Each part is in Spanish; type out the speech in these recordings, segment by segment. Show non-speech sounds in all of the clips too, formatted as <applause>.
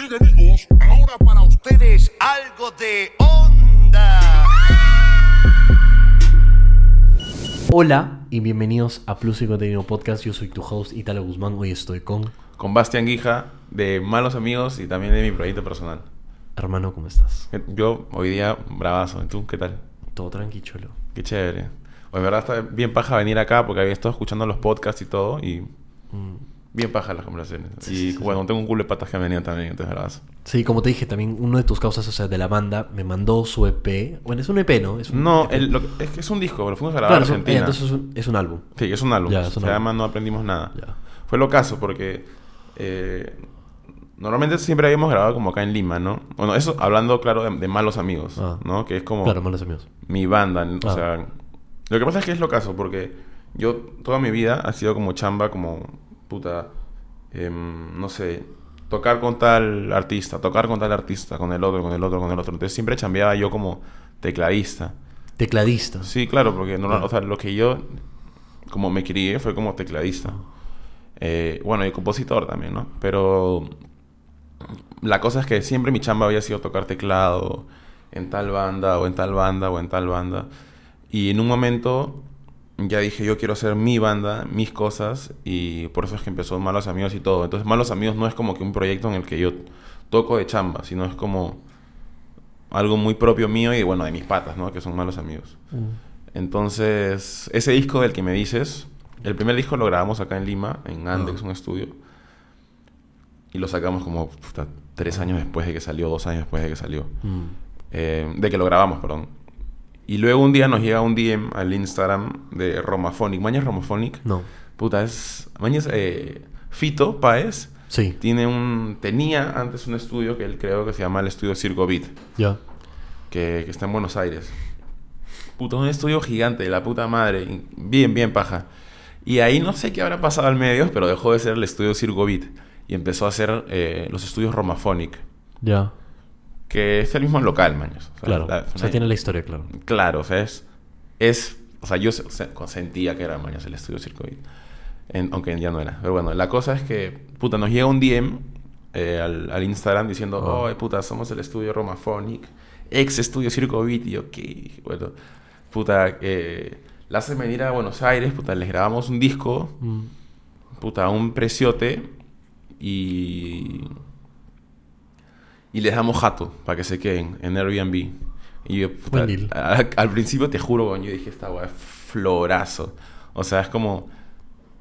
Amigos, ahora para ustedes algo de onda. Hola y bienvenidos a Plus y Contenido Podcast. Yo soy tu host Italo Guzmán. Hoy estoy con con Bastian Guija de Malos Amigos y también de mi proyecto personal. hermano. ¿Cómo estás? Yo hoy día bravazo. ¿Y tú qué tal? Todo tranqui, cholo. Qué chévere. Hoy en verdad está bien paja venir acá porque había estado escuchando los podcasts y todo y Mm. Bien paja las conversaciones. Sí, y sí, sí. bueno, tengo un culo de patas que han venido también, entonces bravazo. Sí, como te dije, también uno de tus causas, o sea, de la banda, me mandó su EP. Bueno, es un EP, ¿no? Es un No, EP. el- lo que- es que es un disco, lo fuimos a grabar Claro, a es un- eh, Argentina. entonces es un, es un álbum. Sí, es un álbum. Ya, es un Se álbum. llama No Aprendimos Nada. Ya. Fue lo caso porque eh, normalmente siempre habíamos grabado como acá en Lima, ¿no? Bueno, eso hablando, claro, de, de Malos Amigos, Ah. ¿no? Que es como... Claro, malos amigos. mi banda. O Ah. sea, lo que pasa es que es lo caso, porque yo toda mi vida ha sido como chamba, como puta, em, no sé, tocar con tal artista, tocar con tal artista, con el otro, con el otro, con el otro. Entonces siempre chambeaba yo como tecladista. Tecladista. Sí, claro, porque no, Ah. o sea, lo que yo, como me crié, fue como tecladista. Eh, bueno, y compositor también, ¿no? Pero la cosa es que siempre mi chamba había sido tocar teclado en tal banda o en tal banda o en tal banda. Y en un momento ya dije, yo quiero hacer mi banda, mis cosas, y por eso es que empezó Malos Amigos y todo. Entonces Malos Amigos no es como que un proyecto en el que yo toco de chamba, sino es como algo muy propio mío y bueno, de mis patas, ¿no? Que son Malos Amigos. Mm. Entonces, ese disco del que me dices, el primer disco lo grabamos acá en Lima, en Andex, Ah. un estudio. Y lo sacamos como puta, tres años después de que salió, dos años después de que salió. Mm. Eh, de que lo grabamos, perdón. Y luego un día nos llega un DM al Instagram de Romaphonic. ¿Mañas Romaphonic? No. Puta, es... Mañas... Eh, Fito Paez Sí. tiene un... Tenía antes un estudio que él creo que se llama el estudio Circo Beat Ya. que, que está en Buenos Aires. Puta, un estudio gigante, la puta madre. Bien, bien paja. Y ahí no sé qué habrá pasado al medio, pero dejó de ser el estudio Circo Beat. Y empezó a hacer eh, los estudios Romaphonic. Ya. Que es el mismo local, maños. O sea, Claro. la- o sea, tiene la historia, claro. Claro, o sea, es... es o sea, yo se- se- sentía que era, maños, el estudio Circo Beat. En- aunque ya no era. Pero bueno, la cosa es que, puta, nos llega un DM eh, al, al Instagram diciendo, Ah. oh, puta, somos el estudio Romaphonic, ex estudio Circo Beat. Y yo, ¿qué? Bueno, puta, eh, la hacen venir a Buenos Aires, puta, les grabamos un disco, Mm. puta, un preciote y. Y les damos jato para que se queden en Airbnb. Y yo, puta, Buen deal. a- al principio te juro, yo dije, esta weá es florazo. O sea, es como.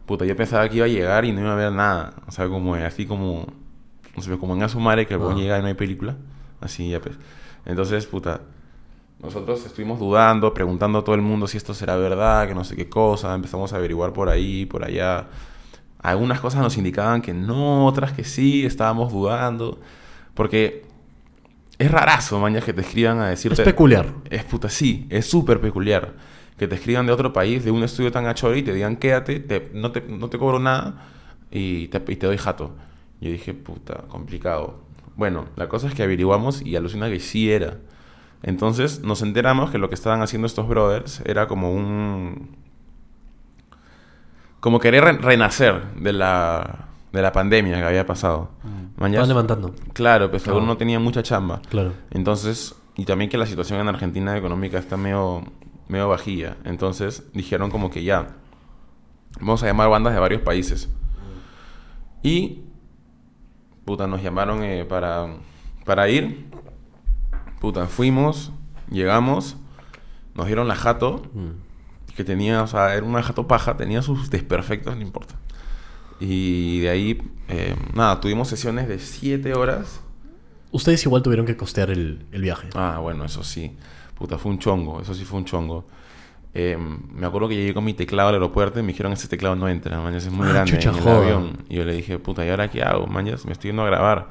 Puta, yo pensaba que iba a llegar y no iba a ver nada. O sea, como así como. No sé, como en Asumare, que el weón Ah. llega y no hay película. Así ya pues. Entonces, puta. Nosotros estuvimos dudando, preguntando a todo el mundo si esto será verdad, que no sé qué cosa. Empezamos a averiguar por ahí, por allá. Algunas cosas nos indicaban que no, otras que sí, estábamos dudando. Porque es rarazo, mañana, que te escriban a Es decirte... peculiar. Es puta, sí, es súper peculiar. Que te escriban de otro país, de un estudio tan achoro y te digan, quédate, te- no, te, no te cobro nada y te, y te doy jato. Yo dije, puta, complicado. Bueno, la cosa es que averiguamos y alucina que sí era. Entonces nos enteramos que lo que estaban haciendo estos brothers era como un... Como querer re- renacer de la, de la pandemia que había pasado. Mañas- Estaban levantando. Claro, pues seguro no tenía mucha chamba. Claro. Entonces, y también que la situación en Argentina económica está medio, medio bajilla. Entonces, dijeron como que ya, vamos a llamar bandas de varios países. Y, puta, nos llamaron eh, para, para ir. Puta, fuimos, llegamos, nos dieron la jato, Mm. que tenía, o sea, era una jato paja, tenía sus desperfectos, no importa. Y de ahí, eh, nada, tuvimos sesiones de 7 horas. Ustedes igual tuvieron que costear el, el viaje. Ah, bueno, eso sí. Puta, fue un chongo. Eso sí fue un chongo. Eh, me acuerdo que llegué con mi teclado al aeropuerto y me dijeron, ese teclado no entra, mañas, es muy Ah, grande chucha, en el avión. Y yo le dije, puta, ¿y ahora qué hago, mañas? Me estoy yendo a grabar.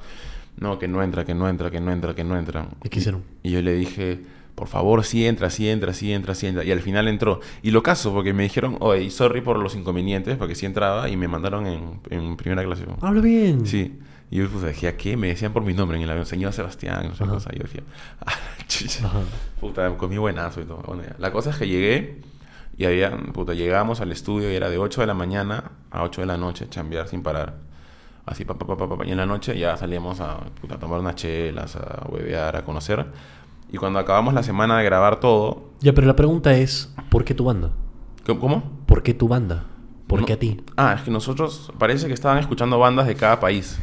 No, que no entra, que no entra, que no entra, que no entra. ¿Y qué hicieron? Y yo le dije, por favor, sí entra, sí entra, sí entra, sí entra. Y al final entró. Y lo caso, porque me dijeron, oye, sorry por los inconvenientes, porque sí entraba y me mandaron en, en primera clase. Habla bien. Sí. Y yo pues decía, ¿qué? Me decían por mi nombre en el avión, señor Sebastián, no sé qué cosa. Y yo decía, ah, chucha. Ajá. Puta, comí buenazo y todo. Bueno. La cosa es que llegué y había, puta, llegábamos al estudio y era de 8 de la mañana a 8 de la noche, chambear sin parar. Así, pa, pa, pa, pa, pa, y en la noche ya salíamos a, puta, a tomar unas chelas, a huevear, a conocer. Y cuando acabamos la semana de grabar todo... Ya, pero la pregunta es, ¿por qué tu banda? ¿Cómo? ¿Por qué tu banda? ¿Por No- qué a ti? Ah, es que nosotros parece que estaban escuchando bandas de cada país.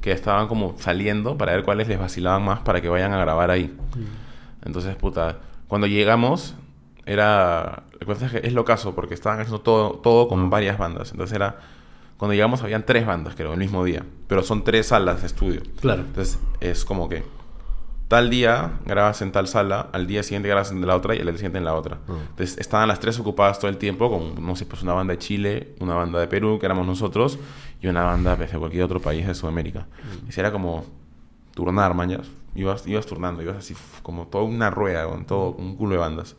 Que estaban como saliendo para ver cuáles les vacilaban más para que vayan a grabar ahí. Entonces, puta, cuando llegamos, era. Es lo caso, porque estaban haciendo todo, todo con varias bandas. Entonces era. Cuando llegamos habían tres bandas, creo, el mismo día. Pero son tres salas de estudio. Claro. Entonces es como que. Tal día grabas en tal sala, al día siguiente grabas en la otra y al día siguiente en la otra. Ah. Entonces estaban las tres ocupadas todo el tiempo con, no sé, pues una banda de Chile, una banda de Perú, que éramos nosotros, y una banda pues, de cualquier otro país de Sudamérica. Y si era como turnar, mañas. Ibas, ibas turnando, ibas así como toda una rueda, con todo un culo de bandas.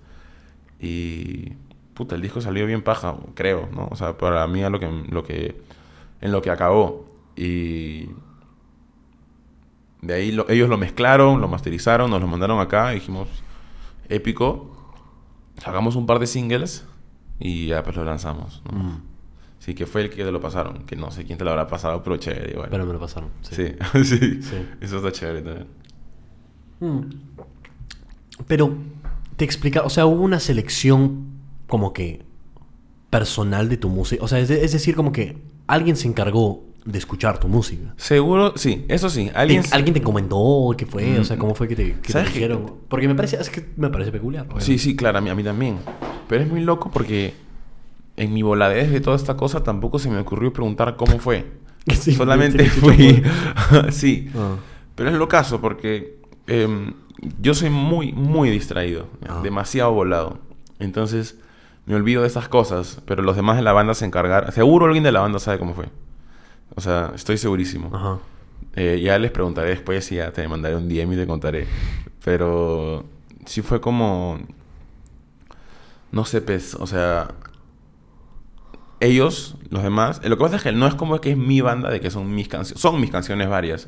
Y puta, el disco salió bien paja, creo, ¿no? O sea, para mí a lo que, lo que en lo que acabó. Y de ahí lo- ellos lo mezclaron, lo masterizaron, nos lo mandaron acá y dijimos, épico, sacamos un par de singles y ya pues lo lanzamos. ¿no? Mm. Sí, que fue el que te lo pasaron, que no sé quién te lo habrá pasado, pero chévere igual. Pero me lo pasaron. sí, <laughs> sí, Sí. eso está chévere también. Mm. Pero te explica, o sea, hubo una selección como que personal de tu música. O sea, es, de- es decir, como que alguien se encargó de escuchar tu música. Seguro, sí, eso sí, ¿Alguien, alguien... ¿Alguien te comentó qué fue? O sea, Mm. ¿cómo fue que te, que te dijeron? Porque me parece, es que me parece peculiar. Sí, sí, claro, a mí, a mí también. Pero es muy loco porque en mi voladez de toda esta cosa tampoco se me ocurrió preguntar cómo fue. <laughs> Sí, Solamente <laughs> fui... <laughs> sí. Ah. Pero es lo caso porque em, yo soy muy, muy distraído. Ah. Demasiado volado. Entonces me olvido de esas cosas. Pero los demás de la banda se encargaron. Seguro alguien de la banda sabe cómo fue. O sea, estoy segurísimo. Ajá. Eh, ya les preguntaré después y ya te mandaré un DM y te contaré. Pero sí fue como... No sé, pues, o sea... Ellos, los demás... eh, Lo que pasa es que no es como que es mi banda de que son mis canciones. Son mis canciones varias.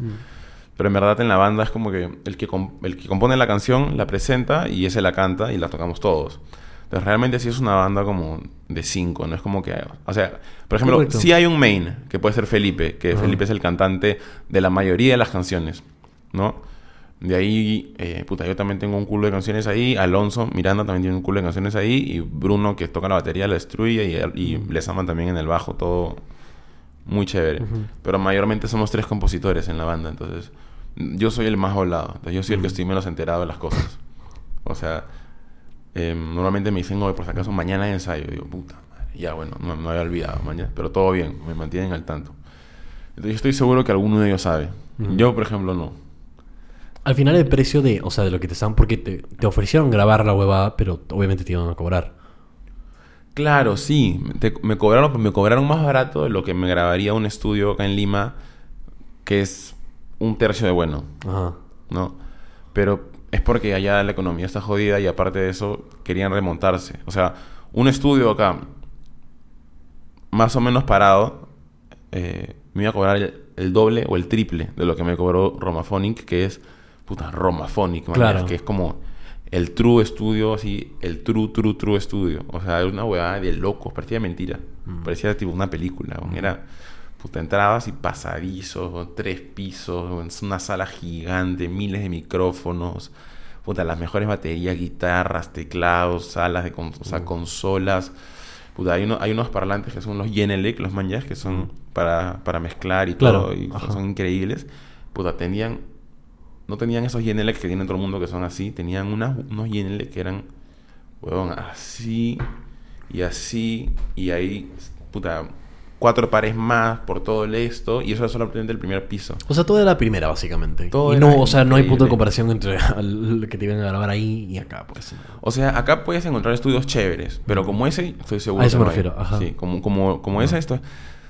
Pero en verdad en la banda es como que el que, el que compone la canción la presenta y ese la canta y la tocamos todos. Entonces realmente sí es una banda como de cinco, no es como que... O sea, por ejemplo, Correcto. sí hay un main, que puede ser Felipe, que. Felipe es el cantante de la mayoría de las canciones, ¿no? De ahí, eh, puta, yo también tengo un culo de canciones ahí. Alonso Miranda también tiene un culo de canciones ahí. Y Bruno, que toca la batería, la destruye. Y, y Les aman también en el bajo, todo muy chévere. Pero mayormente somos tres compositores en la banda. Entonces, yo soy el más volado. Entonces, yo soy el que estoy menos enterado de las cosas. O sea, eh, normalmente me dicen, "Oye, por si acaso mañana hay ensayo. Y digo, puta madre. Ya, bueno, no había olvidado, mañana. Pero todo bien, me mantienen al tanto. Entonces, yo estoy seguro que alguno de ellos sabe. Ujú. Yo, por ejemplo, no. Al final el precio de, o sea, de lo que te están, porque te, te ofrecieron grabar la huevada, pero obviamente te iban a cobrar. Claro, sí. Te- me, cobraron, me cobraron más barato de lo que me grabaría un estudio acá en Lima, que es un tercio de bueno, Ajá. ¿no? Pero es porque allá la economía está jodida y aparte de eso querían remontarse. O sea, un estudio acá, más o menos parado, eh, me iba a cobrar el, el doble o el triple de lo que me cobró Romaphonic, que es, puta, Romaphonic, Claro. que es como el true estudio, así, el true, true, true estudio. O sea, era una huevada de locos, parecía mentira. Mm. Parecía tipo una película, weón. era, puta, entrabas y pasadizos, tres pisos, es una sala gigante, miles de micrófonos, puta, las mejores baterías, guitarras, teclados, salas de con- o sea, Mm. consolas. Puta, hay, uno- hay unos parlantes que son los Genelec, los manjas, que son para, para mezclar y Claro, todo, y ajá. son increíbles. Puta, tenían, no tenían esos Genelec que tienen todo el mundo que son así, tenían unas, unos Genelec que eran, huevón, así y así, y ahí, puta, cuatro pares más por todo el esto, y eso es solamente el primer piso. O sea, todo era la primera, básicamente. Todo y era no, o sea, no hay punto de comparación entre <laughs> lo que te iban a grabar ahí y acá, pues. O sea, acá puedes encontrar estudios chéveres, pero como ese, estoy seguro A eso que me no hay. refiero, ajá. Sí, como, como, como ese, esto.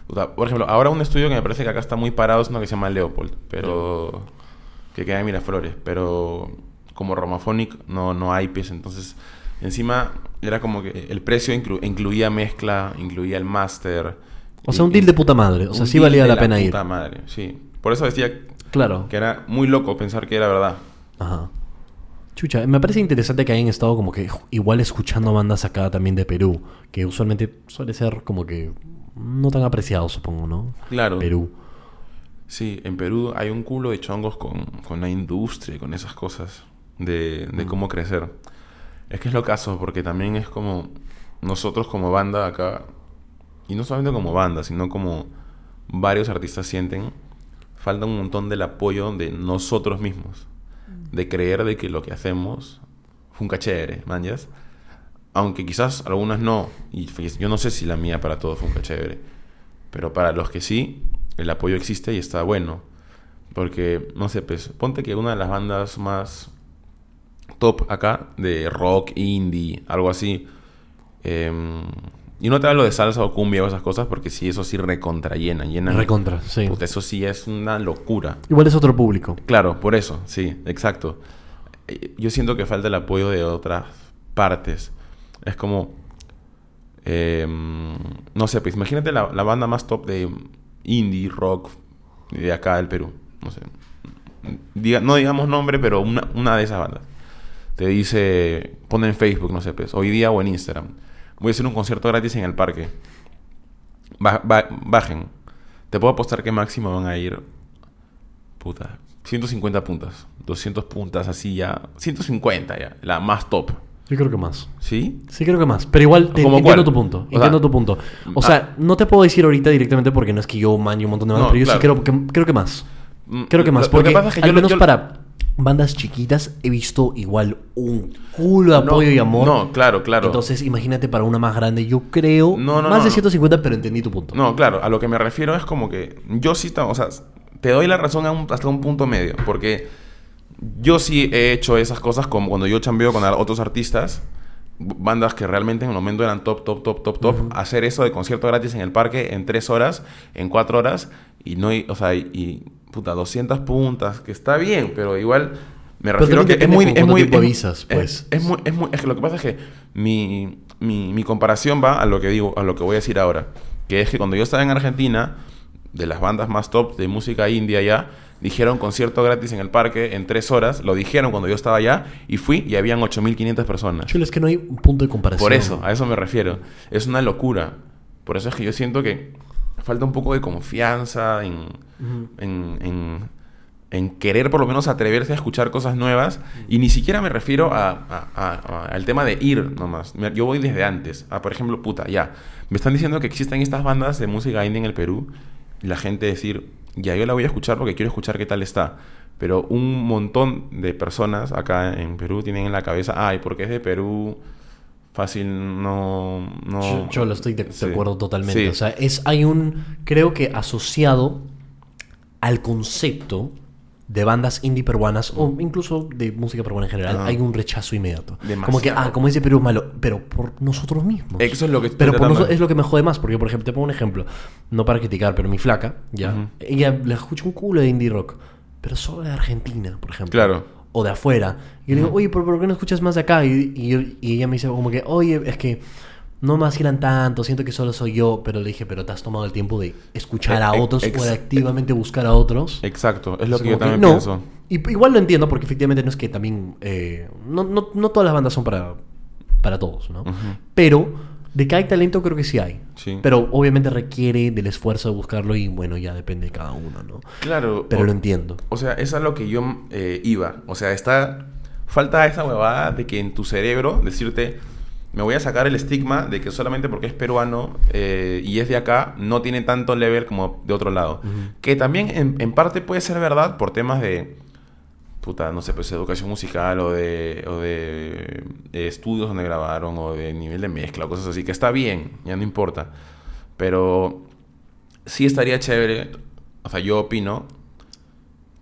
o sea, por ejemplo, ahora un estudio que me parece que acá está muy parado es uno que se llama Leopold, pero. que queda en Miraflores, pero como Romaphonic no, no hay pies, entonces. Encima era como que el precio inclu- incluía mezcla, incluía el máster. O sea, un deal de puta madre. O sea, sí valía la pena ir. puta madre, sí. Por eso decía Claro. que era muy loco pensar que era verdad. Ajá. Chucha, me parece interesante que hayan estado como que igual escuchando bandas acá también de Perú, que usualmente suele ser como que no tan apreciado, supongo, ¿no? Claro. Perú. Sí, en Perú hay un culo de chongos con, con la industria, con esas cosas de, de cómo crecer. Es que es lo caso, porque también es como nosotros como banda acá, y no solamente como banda, sino como varios artistas sienten, falta un montón del apoyo de nosotros mismos, de creer de que lo que hacemos fue un chévere, manjas. Aunque quizás algunas no, y yo no sé si la mía para todos fue un chévere, pero para los que sí, el apoyo existe y está bueno. Porque, no sé, pues, ponte que una de las bandas más top acá, de rock, indie, algo así, em, y no te hablo de salsa o cumbia o esas cosas, porque sí, eso sí recontra llena, llena. Recontra, sí. Puta, eso sí es una locura. Igual es otro público. Claro, por eso, sí, exacto. Eh, Yo siento que falta el apoyo de otras partes. Es como, em, no sé, pues imagínate la, la banda más top de indie, rock, de acá del Perú. No sé. Diga- no digamos nombre, pero una, una de esas bandas. Te dice, pone en Facebook, no sé, pues, hoy día o en Instagram. Voy a hacer un concierto gratis en el parque. Ba- ba- bajen. Te puedo apostar que máximo van a ir, puta, 150 puntas. 200 puntas, así ya. 150 ya, la más top. Yo creo que más. ¿Sí? Sí, creo que más. Pero igual te, ¿Cómo entiendo cuál? tu punto. O Entiendo sea, tu punto. O ah. sea, no te puedo decir ahorita directamente porque no es que yo manje un montón de bandas, No, pero yo claro. sí creo que, creo que más. Mm, Creo que más. porque que pasa es que al yo- menos yo- para bandas chiquitas he visto igual un culo de No, apoyo y amor. No, claro, claro. Entonces, imagínate para una más grande, yo creo No, no, más de no. 150, pero entendí tu punto. No, claro, a lo que me refiero es como que yo sí, o sea, te doy la razón un- hasta un punto medio, porque yo sí he hecho esas cosas como cuando yo chambeo con otros artistas, bandas que realmente en el momento eran top, top, top, top, top, hacer eso de concierto gratis en el parque en tres horas, en cuatro horas, y no, o sea, y, puta, 200 puntas, que está bien, pero igual me refiero también que es depende muy... con Es muy es- avisas, es- pues. es muy, es muy- es que lo que pasa es que mi, mi, mi comparación va a lo que digo, a lo que voy a decir ahora. Que es que cuando yo estaba en Argentina, de las bandas más top de música india ya, dijeron concierto gratis en el parque en tres horas. Lo dijeron cuando yo estaba allá y fui y habían 8.500 personas. Chulo, es que no hay un punto de comparación. Por eso, a eso me refiero. Es una locura. Por eso es que yo siento que falta un poco de confianza en, en, en- en querer por lo menos atreverse a escuchar cosas nuevas. Y ni siquiera me refiero a, a- a- a- al tema de ir nomás. Yo voy desde antes. A, por ejemplo, puta, ya. Me están diciendo que existen estas bandas de música indie en el Perú. Y la gente decir, ya, yo la voy a escuchar porque quiero escuchar qué tal está. Pero un montón de personas acá en Perú tienen en la cabeza, ay, porque es de Perú, fácil no... no Yo, yo lo estoy de, de Sí. acuerdo totalmente. Sí. O sea, es, hay un, creo que asociado al concepto de bandas indie peruanas o incluso de música peruana en general, Ajá. hay un rechazo inmediato. Como que, Demasiado. ah, como es de Perú es malo, pero por nosotros mismos. Eso es lo que estoy Pero por noso- de- es lo que me jode más, porque por ejemplo, te pongo un ejemplo, no para criticar, pero mi flaca, ya, Ujú. ella le escucha un culo de indie rock, pero solo de Argentina, por ejemplo. Claro. O de afuera. Y yo le digo, oye, ¿por, por qué no escuchas más de acá? Y, y, ella me dice como que, oye, es que no me vacilan tanto, siento que solo soy yo, pero le dije, pero te has tomado el tiempo de escuchar a Eh, eh, otros o de activamente buscar a otros. Exacto, es lo que yo también no. pienso. Y igual lo entiendo porque efectivamente no es que también... eh, no, no, no todas las bandas son para, para todos, ¿no? Pero de que hay talento creo que sí hay. Sí. Pero obviamente requiere del esfuerzo de buscarlo y bueno, ya depende de cada uno, ¿no? Claro. Pero o, lo entiendo. o sea, es a lo que yo eh, iba. O sea, está... Falta esa huevada de que en tu cerebro decirte... Me voy a sacar el estigma de que solamente porque es peruano eh, y es de acá, no tiene tanto level como de otro lado. Que también en, en parte puede ser verdad por temas de... Puta, no sé, pues educación musical o de, o de, de estudios donde grabaron o de nivel de mezcla o cosas así, que está bien, ya no importa. Pero sí estaría chévere, o sea, yo opino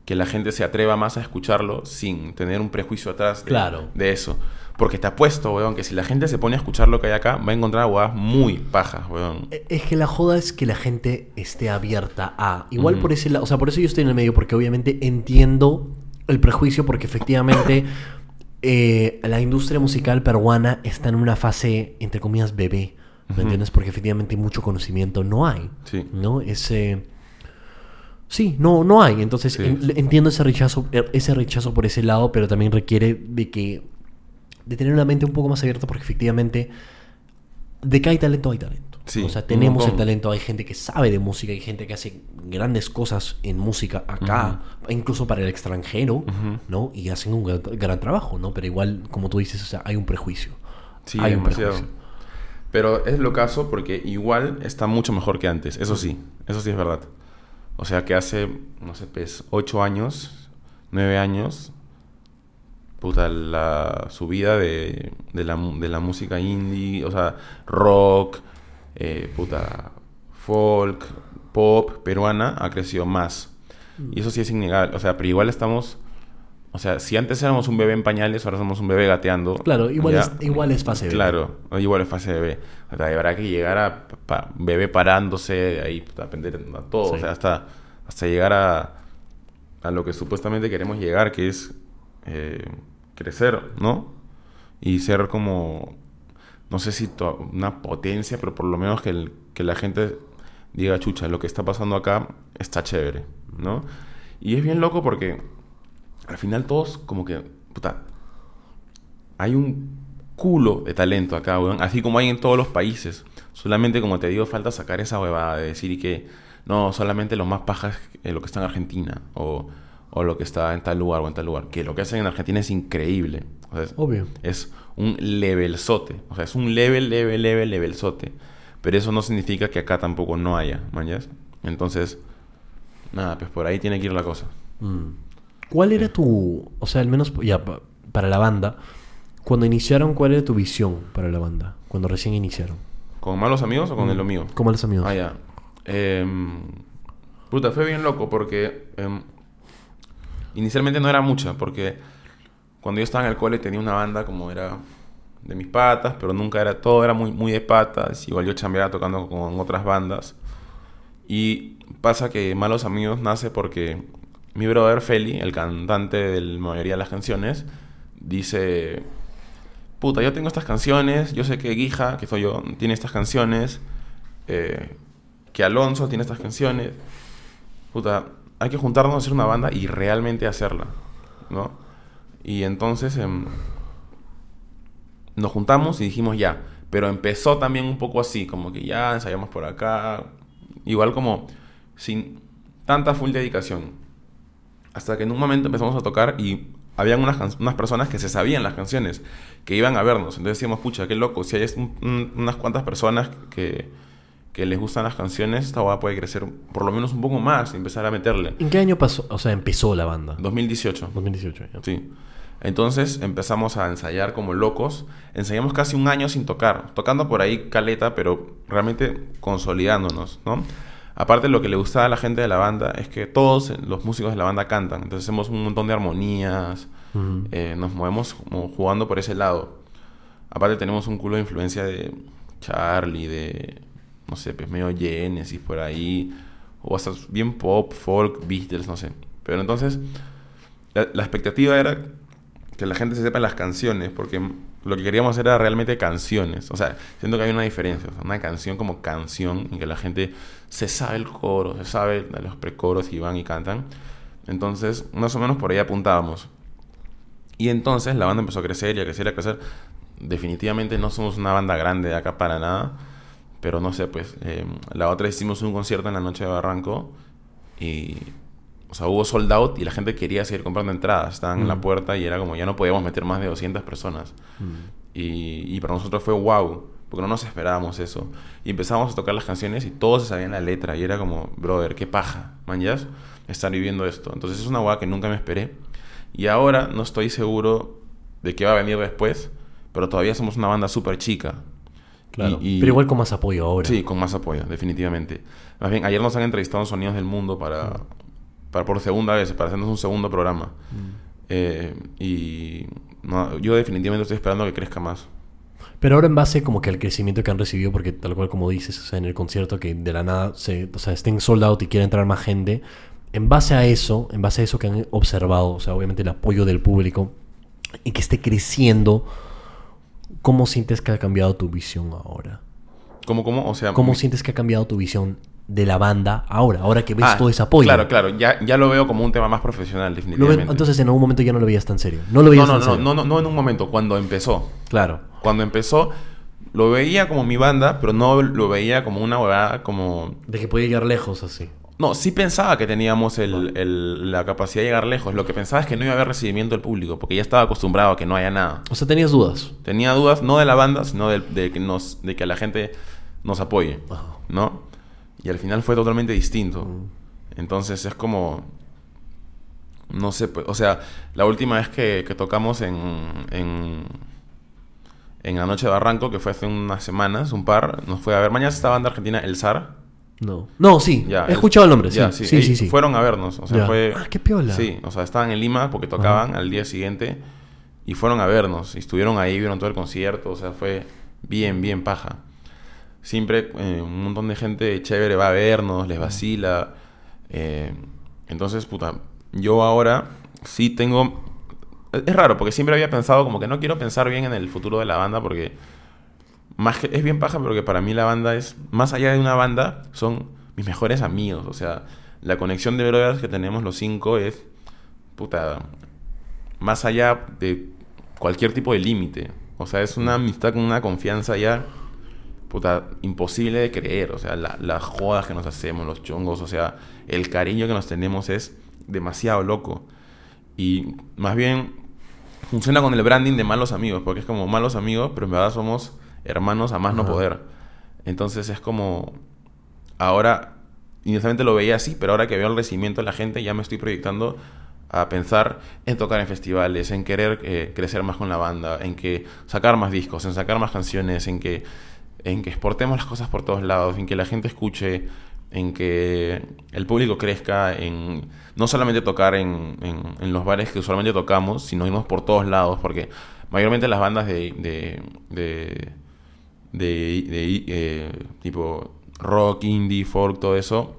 que la gente se atreva más a escucharlo sin tener un prejuicio atrás de, Claro. de eso. Porque te apuesto, weón, que si la gente se pone a escuchar lo que hay acá, va a encontrar huevadas muy pajas, weón. E- Es que la joda es que la gente esté abierta a. Igual Ujú. por ese lado. O sea, por eso yo estoy en el medio, porque obviamente entiendo el prejuicio, porque efectivamente <laughs> eh, la industria musical peruana está en una fase, entre comillas, bebé. ¿Me entiendes? Porque efectivamente mucho conocimiento no hay. Sí. ¿No? Ese. Sí, no, no hay. Entonces Sí. en- entiendo ese rechazo, er, ese rechazo por ese lado, pero también requiere de que. de tener una mente un poco más abierta, porque efectivamente. De que hay talento, hay talento. Sí, o sea, un tenemos el talento, hay gente que sabe de música, hay gente que hace grandes cosas en música acá, incluso para el extranjero, ¿no? Y hacen un gran, gran trabajo, ¿no? Pero igual, como tú dices, o sea, hay un prejuicio. Sí, hay un demasiado. prejuicio. Pero es lo caso porque igual está mucho mejor que antes. Eso sí, eso sí es verdad. O sea que hace, no sé, pues, ocho años, nueve años, puta, la subida de, de, la, de la música indie, o sea, rock, eh, puta, folk, pop peruana ha crecido más. Y eso sí es innegable. O sea, pero igual estamos... O sea, si antes éramos un bebé en pañales, ahora somos un bebé gateando. Claro, igual, Ya. es, igual es fase B. Claro, igual es fase bebé. O sea, habrá que llegar a pa- bebé parándose, de ahí puta, aprender a todo. Sí. O sea, hasta, hasta llegar a, a lo que supuestamente queremos llegar, que es eh, crecer, ¿no? Y ser como, no sé si una potencia, pero por lo menos que, la gente diga, chucha, lo que está pasando acá está chévere, ¿no? Y es bien loco porque al final todos como que, puta, hay un culo de talento acá, weón. Así como hay en todos los países. Solamente, como te digo, falta sacar esa huevada de decir que no, solamente los más pajas es lo que está en Argentina. O, o lo que está en tal lugar o en tal lugar. Que lo que hacen en Argentina es increíble. O sea, es, Obvio. es un levelzote. O sea, es un level, level, level, levelzote. Pero eso no significa que acá tampoco no haya, ¿mañas? Entonces, nada, pues por ahí tiene que ir la cosa. Mm. ¿Cuál era tu, o sea, al menos ya pa- para la banda, cuando iniciaron, cuál era tu visión para la banda? Cuando recién iniciaron. ¿Con malos amigos o con Mm. el lo mío? ¿Cómo los amigos? Ah, ya. Em, puta, fue bien loco porque em, inicialmente no era mucha, porque cuando yo estaba en el cole tenía una banda como era de mis patas, pero nunca era todo, era muy, muy de patas. Igual yo chambeaba tocando con otras bandas. Y pasa que Malos Amigos nace porque mi brother Feli, el cantante de la mayoría de las canciones, dice: Puta, yo tengo estas canciones, yo sé que Guija, que soy yo, tiene estas canciones, eh, que Alonso tiene estas canciones. Puta, hay que juntarnos a hacer una banda y realmente hacerla, ¿no? Y entonces em, nos juntamos y dijimos ya, pero empezó también un poco así, como que ya ensayamos por acá, igual como sin tanta full dedicación. Hasta que en un momento empezamos a tocar y habían unas, unas personas que se sabían las canciones, que iban a vernos. Entonces decíamos, pucha, qué loco, si hay un- un- unas cuantas personas que, que les gustan las canciones, esta va puede crecer por lo menos un poco más y empezar a meterle. ¿En qué año pasó, o sea, empezó la banda? 2018. 2018. ya. Sí. Entonces empezamos a ensayar como locos. Ensayamos casi un año sin tocar. Tocando por ahí caleta, pero realmente consolidándonos, ¿no? Aparte lo que le gustaba a la gente de la banda es que todos los músicos de la banda cantan. Entonces hacemos un montón de armonías. Eh, nos movemos como jugando por ese lado. Aparte tenemos un culo de influencia de Charlie, de... No sé, pues medio Genesis por ahí. O hasta bien pop, folk, Beatles, no sé. Pero entonces la, la expectativa era que la gente se sepa las canciones, porque lo que queríamos era realmente canciones. O sea, siento que hay una diferencia. o sea, una canción como canción, en que la gente se sabe el coro, se sabe los precoros y van y cantan. Entonces, más o menos por ahí apuntábamos. Y entonces la banda empezó a crecer y a crecer y a crecer. Definitivamente no somos una banda grande de acá para nada. Pero no sé, pues, eh, la otra hicimos un concierto en la noche de Barranco y, o sea, hubo sold out y la gente quería seguir comprando entradas. Estaban en la Mm. puerta y era como, ya no podíamos meter más de 200 personas. Mm. Y, y para nosotros fue wow, porque no nos esperábamos eso. Y empezamos a tocar las canciones y todos se sabían la letra. Y era como, brother, qué paja, manjas, estar viviendo esto. Entonces es una guada que nunca me esperé. Y ahora no estoy seguro de qué va a venir después, pero todavía somos una banda súper chica. Claro. Y- y- Pero igual con más apoyo ahora. Sí, con más apoyo, definitivamente. Más bien, ayer nos han entrevistado en Sonidos del Mundo para, para por segunda vez, para hacernos un segundo programa. Eh, y no, yo definitivamente estoy esperando que crezca más. Pero ahora en base como que al crecimiento que han recibido, porque tal cual como dices, o sea, en el concierto que de la nada se, o sea, estén sold out y quiera entrar más gente, en base a eso, en base a eso que han observado, o sea, obviamente el apoyo del público y que esté creciendo, ¿cómo sientes que ha cambiado tu visión ahora? ¿Cómo, cómo? O sea... ¿Cómo mi- sientes que ha cambiado tu visión de la banda ahora? Ahora que ves Ah, todo ese apoyo. Claro, claro. Ya, ya lo veo como un tema más profesional, definitivamente. entonces en algún momento ya no lo veías tan serio. No lo no, veías no, tan no, serio. no, no, no en un momento, cuando empezó. Claro. Cuando empezó, lo veía como mi banda, pero no lo veía como una huevada como... De que puede llegar lejos así. No, sí pensaba que teníamos el- el- la capacidad de llegar lejos. Lo que pensaba es que no iba a haber recibimiento del público, porque ya estaba acostumbrado a que no haya nada. O sea, tenías dudas. Tenía dudas no de la banda, sino de, de que, nos, de que la gente nos apoye. ¿no? Y al final fue totalmente distinto. Mm. Entonces es como... No sé, pues, o sea, la última vez que, que tocamos en, en, en la noche de Barranco, que fue hace unas semanas, un par, nos fue a ver. Mañana esta banda argentina, El Zar. No. No, sí. Ya, He escuchado el nombre, sí. ya, sí, sí, sí. Fueron a vernos, o sea, Ya. fue... Ah, qué piola. Sí, o sea, estaban en Lima porque tocaban al día siguiente y fueron a vernos. Y estuvieron ahí, vieron todo el concierto, o sea, fue bien, bien paja. Siempre eh, un montón de gente chévere va a vernos, les vacila. eh, entonces, puta, yo ahora sí tengo... Es raro, porque siempre había pensado como que no quiero pensar bien en el futuro de la banda porque más es bien paja, pero que para mí la banda es, más allá de una banda, son mis mejores amigos. O sea, la conexión de brothers que tenemos los cinco es, puta, más allá de cualquier tipo de límite. O sea, es una amistad con una confianza ya, puta, imposible de creer. O sea, la- las jodas que nos hacemos, los chongos, o sea, el cariño que nos tenemos es demasiado loco. Y más bien funciona con el branding de malos amigos, porque es como malos amigos, pero en verdad somos hermanos a más no poder. Entonces es como ahora inicialmente lo veía así, pero ahora que veo el recibimiento de la gente ya me estoy proyectando a pensar en tocar en festivales, en querer eh, crecer más con la banda, en que sacar más discos, en sacar más canciones, en que en que exportemos las cosas por todos lados, en que la gente escuche, en que el público crezca, en no solamente tocar en, en- en los bares que usualmente tocamos, sino irnos por todos lados, porque mayormente las bandas de, de, de, de- de, eh, tipo rock, indie, folk, todo eso,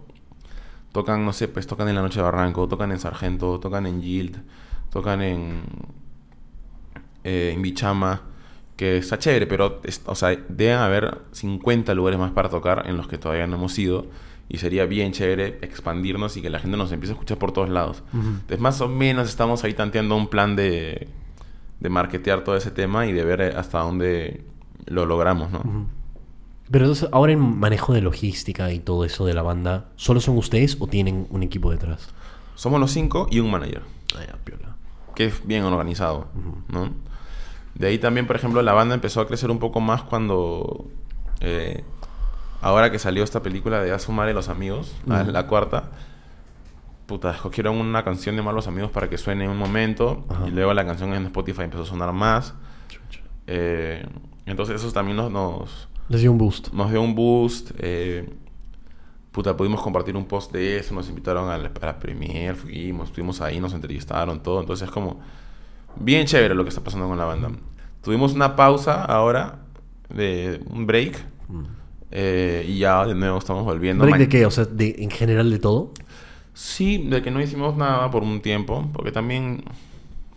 tocan, no sé, pues tocan en La Noche de Barranco, tocan en Sargento, tocan en Yield, tocan en, eh, en Bichama, que está chévere, pero, es- o sea, deben haber 50 lugares más para tocar en los que todavía no hemos ido. Y sería bien chévere expandirnos y que la gente nos empiece a escuchar por todos lados. Entonces, más o menos estamos ahí tanteando un plan de, de marketear todo ese tema y de ver hasta dónde lo logramos, ¿no? Pero entonces, ahora en manejo de logística y todo eso de la banda, ¿solo son ustedes o tienen un equipo detrás? Somos los cinco y un manager. Ah, ya, piola. que es bien organizado, ¿no? De ahí también, por ejemplo, la banda empezó a crecer un poco más cuando... eh, ahora que salió esta película de Asumar y los amigos, la- cuarta, puta, escogieron una canción de Malos Amigos para que suene en un momento, y luego la canción en Spotify empezó a sonar más. Chucha. Eh, entonces eso también nos, nos, Les dio un boost. nos dio un boost. eh, puta, pudimos compartir un post de eso, nos invitaron a la, a la premier, fuimos, estuvimos ahí, nos entrevistaron, todo. Entonces es como bien chévere lo que está pasando con la banda. Tuvimos una pausa ahora, de un break, Mm. eh, y ya de nuevo estamos volviendo. ¿Break de qué? O sea, de, en general de todo. Sí, de que no hicimos nada por un tiempo, porque también...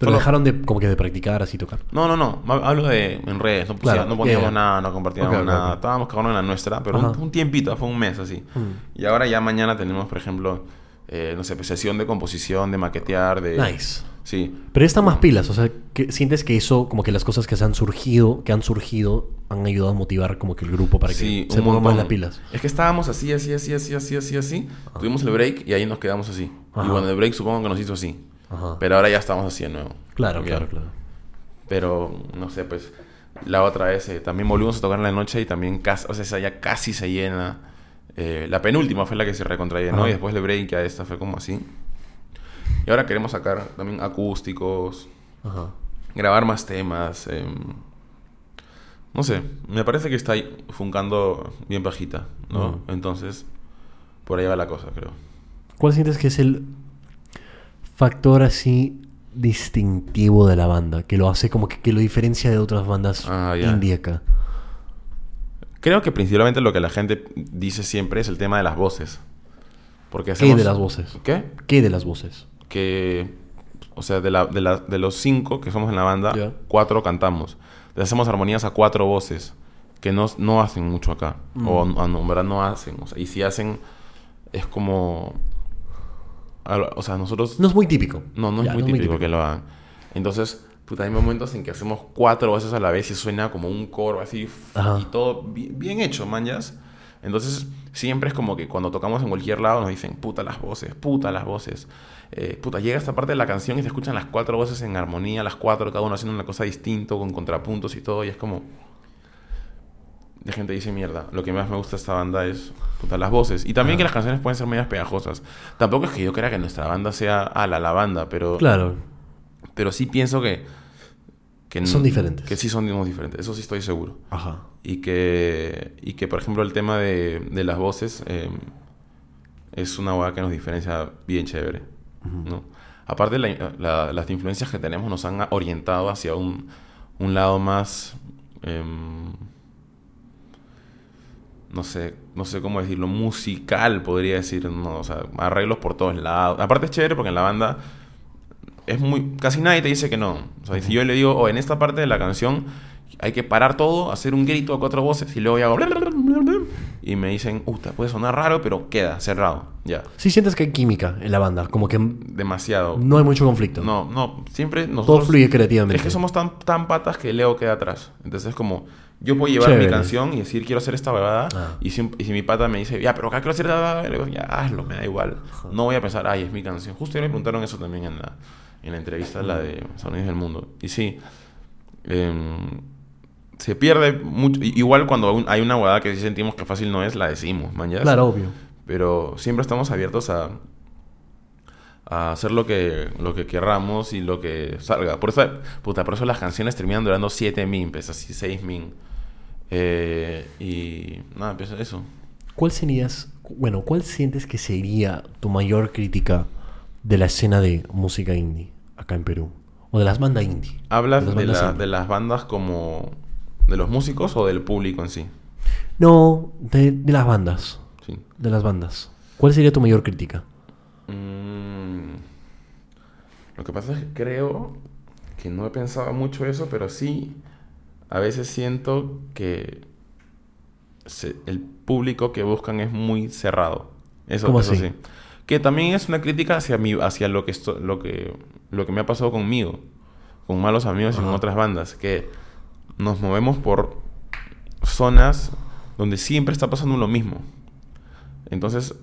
Pero dejaron de como que de practicar así tocar. No, no, no. Hablo de en redes. No, pusia- Claro, no poníamos yeah, nada, no compartíamos nada. Estábamos cada uno en la nuestra, pero un, un tiempito, fue un mes así. Mm. Y ahora ya mañana tenemos, por ejemplo, eh, no sé, pues, sesión de composición, de maquetear, de... Nice. Sí. Pero están más pilas, o sea, que sientes que eso, como que las cosas que se han surgido, que han surgido, han ayudado a motivar como que el grupo para que Sí, se pongan más las pilas. Es que estábamos así, así, así, así, así, así, así. Tuvimos el break y ahí nos quedamos así. Ajá. Y bueno, el break supongo que nos hizo así. Ajá. Pero ahora ya estamos así de nuevo. claro, claro, claro. Pero, no sé, pues, la otra vez eh, también volvimos a tocar en la noche y también casi, o sea, ya casi se llena. Eh, la penúltima fue la que se recontrallenó Ajá. y después el break ya esta fue como así. Y ahora queremos sacar también acústicos, Ajá. grabar más temas. em, no sé, me parece que está funcando bien bajita, ¿no? Entonces, por ahí va la cosa, creo. ¿Cuál sientes que es el factor así distintivo de la banda? Que lo hace como que, que lo diferencia de otras bandas Ah, ya. indie acá. Creo que principalmente lo que la gente dice siempre es el tema de las voces. Porque ¿Qué hacemos... de las voces? ¿Qué? ¿Qué de las voces? que, o sea, de, la, de, la- de los cinco que somos en la banda, cuatro cantamos. Le hacemos armonías a cuatro voces, que no, no hacen mucho acá. Mm. O, no, en verdad no hacen. O sea, y si hacen, es como... al- O sea, nosotros... No es muy típico. No, no es Ya, muy típico, que lo hagan. Entonces, Puta, hay momentos en que hacemos cuatro voces a la vez y suena como un coro así Ajá. y todo bi- bien hecho, manjas. Entonces, siempre es como que cuando tocamos en cualquier lado nos dicen, puta las voces, puta las voces. Eh, puta, llega esta parte de la canción y se escuchan las cuatro voces en armonía, las cuatro, cada uno haciendo una cosa distinta, con contrapuntos y todo, y es como... La gente dice, mierda, lo que más me gusta de esta banda es puta, las voces. Y también que las canciones pueden ser medias pegajosas. Tampoco es que yo crea que nuestra banda sea a la, la banda, pero... Claro. Pero sí pienso que... que Son diferentes. Que sí son digamos, diferentes, eso sí estoy seguro. Ajá. Y que, y que por ejemplo, el tema de, de las voces eh, es una hueá que nos diferencia bien chévere. ¿no? Aparte, la- la- las influencias que tenemos nos han orientado hacia un, un lado más... em, no sé, no sé cómo decirlo, musical, podría decir, ¿no? O sea, arreglos por todos lados. Aparte es chévere porque en la banda es muy casi nadie te dice que no. O sea, si yo le digo, o en esta parte de la canción hay que parar todo, hacer un grito a cuatro voces y luego yo hago y me dicen, "Uta, puede sonar raro, pero queda cerrado." Ya. Sí sientes que hay química en la banda, como que Demasiado. no hay mucho conflicto. No, no, siempre nosotros Todo fluye creativamente. Es que somos tan, tan patas que Leo queda atrás. Entonces es como, yo puedo llevar Chévere. mi canción y decir, quiero hacer esta bebada. Ah. Y, si, y si mi pata me dice, ya, pero acá quiero hacer esta le digo, ya, hazlo, me da igual. No voy a pensar, ay, es mi canción. Justo ayer me preguntaron eso también en la, en la entrevista, la de Sonidos del Mundo. Y sí, em, se pierde mucho. Igual cuando hay una huevada que sí sentimos que fácil no es, la decimos, man. ¿ya? Claro, obvio. pero siempre estamos abiertos a, a hacer lo que, lo que querramos y lo que salga. Por eso, puta, por eso las canciones terminan durando 7 min, pues así 6 min. Eh, y nada, pues eso. ¿Cuál serías, bueno, cuál sientes que sería tu mayor crítica de la escena de música indie acá en Perú? O de las bandas indie. ¿Hablas las de, bandas la- de las bandas como de los músicos o del público en sí? No, de, de las bandas. Sí. De las bandas. ¿Cuál sería tu mayor crítica? Mm, lo que pasa es que creo que no he pensado mucho eso, pero sí, a veces siento que se- el público que buscan es muy cerrado. Eso, ¿Cómo eso así? sí. Que también es una crítica hacia, mi, hacia lo, que esto- lo, que, lo que me ha pasado conmigo, con malos amigos y con otras bandas, que nos movemos por zonas donde siempre está pasando lo mismo. Entonces,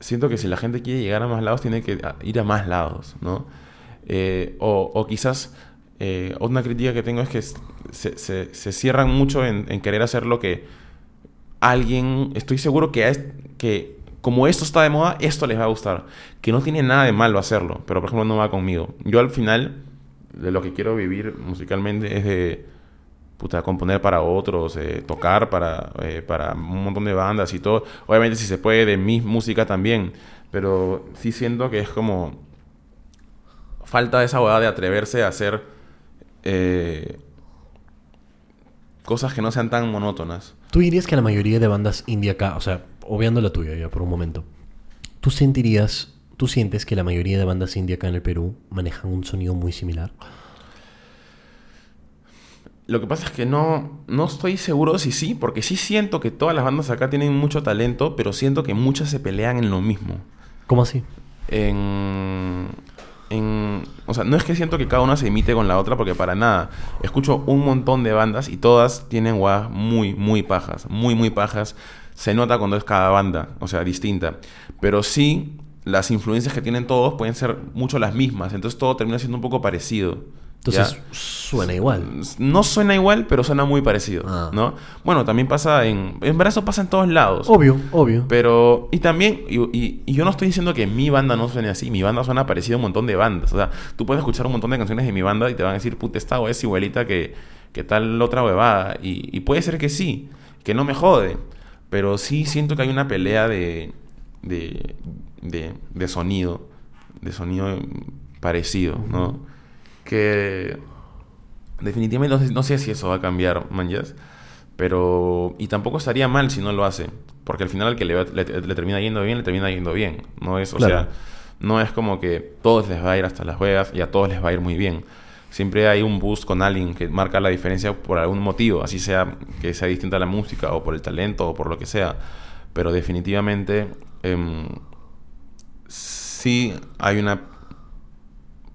siento que si la gente quiere llegar a más lados, tiene que ir a más lados, ¿no? Eh, o, o quizás eh, una crítica que tengo es que se, se- se cierran mucho en, en querer hacer lo que alguien, estoy seguro que, es, que como esto está de moda, esto les va a gustar. Que no tiene nada de malo hacerlo, pero por ejemplo no va conmigo. Yo al final, de lo que quiero vivir musicalmente es de puta, componer para otros, eh, tocar para, eh, para un montón de bandas y todo. Obviamente si se puede de mi música también, pero sí siento que es como falta esa hueá de atreverse a hacer eh, cosas que no sean tan monótonas. ¿Tú dirías que la mayoría de bandas indie acá, o sea, obviando la tuya ya por un momento, ¿tú sentirías, tú sientes que la mayoría de bandas indie acá en el Perú manejan un sonido muy similar? Lo que pasa es que no, no estoy seguro si sí, porque sí siento que todas las bandas acá tienen mucho talento, pero siento que muchas se pelean en lo mismo. ¿Cómo así? en, en- o sea, no es que siento que cada una se imite con la otra, porque para nada. Escucho un montón de bandas y todas tienen guas muy, muy pajas, muy, muy pajas. Se nota cuando es cada banda, o sea, distinta. Pero sí, las influencias que tienen todos pueden ser mucho las mismas, entonces todo termina siendo un poco parecido. Entonces ¿ya? suena igual. No suena igual, pero suena muy parecido, Ah. ¿no? Bueno, también pasa en... En verdad eso pasa en todos lados. Obvio, obvio. Pero, y también, y, y- y yo no estoy diciendo que mi banda no suene así, mi banda suena parecido a un montón de bandas. O sea, tú puedes escuchar un montón de canciones de mi banda y te van a decir, puta, esta es igualita que, que tal otra huevada. Y, y puede ser que sí, que no me jode. Pero sí siento que hay una pelea de, de, de, de sonido, de sonido parecido, ¿no? Que definitivamente no sé, no sé si eso va a cambiar, manjas. Pero. Y tampoco estaría mal si no lo hace. Porque al final al que le, va- le- le termina yendo bien, le termina yendo bien. No es, o Claro. sea, no es como que todos les va a ir hasta las juegas y a todos les va a ir muy bien. Siempre hay un boost con alguien que marca la diferencia por algún motivo, así sea que sea distinta a la música o por el talento o por lo que sea. Pero definitivamente em, sí hay una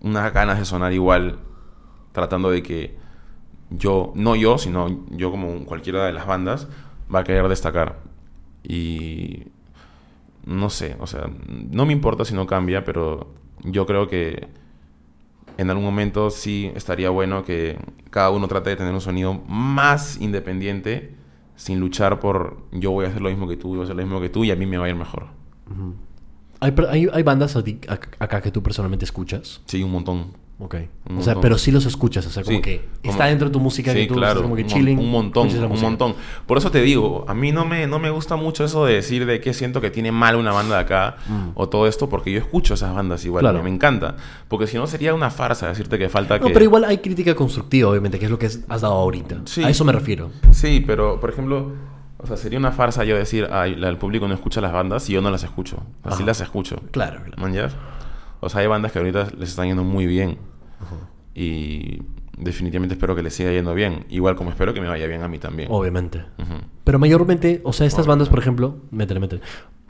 unas ganas de sonar igual tratando de que yo, no yo, sino yo como cualquiera de las bandas, va a querer destacar. Y no sé, o sea, no me importa si no cambia, pero yo creo que en algún momento sí estaría bueno que cada uno trate de tener un sonido más independiente sin luchar por yo voy a hacer lo mismo que tú, yo voy a hacer lo mismo que tú y a mí me va a ir mejor. ¿Hay, per- hay, hay bandas a ti- ac- acá que tú personalmente escuchas? Sí, un montón. Ok. Un O sea, montón. pero sí los escuchas, o sea, como Sí, que como- está dentro de tu música Sí, que tú claro, como que chilling. Un montón, un montón. Por eso te digo, a mí no me, no me gusta mucho eso de decir de que siento que tiene mal una banda de acá Mm. o todo esto, porque yo escucho esas bandas igual, Claro. me encanta. Porque si no sería una farsa decirte que falta No, que... pero igual hay crítica constructiva, obviamente, que es lo que has dado ahorita. Sí. A eso me refiero. Sí, pero por ejemplo, o sea, sería una farsa yo decir, ay, el público no escucha las bandas y yo no las escucho. Así Ajá. las escucho. Claro, claro. ¿Manjas? O sea, hay bandas que ahorita les están yendo muy bien. Y definitivamente espero que les siga yendo bien. Igual como espero que me vaya bien a mí también. Obviamente. Pero mayormente, o sea, estas bandas, por ejemplo, métele, métele.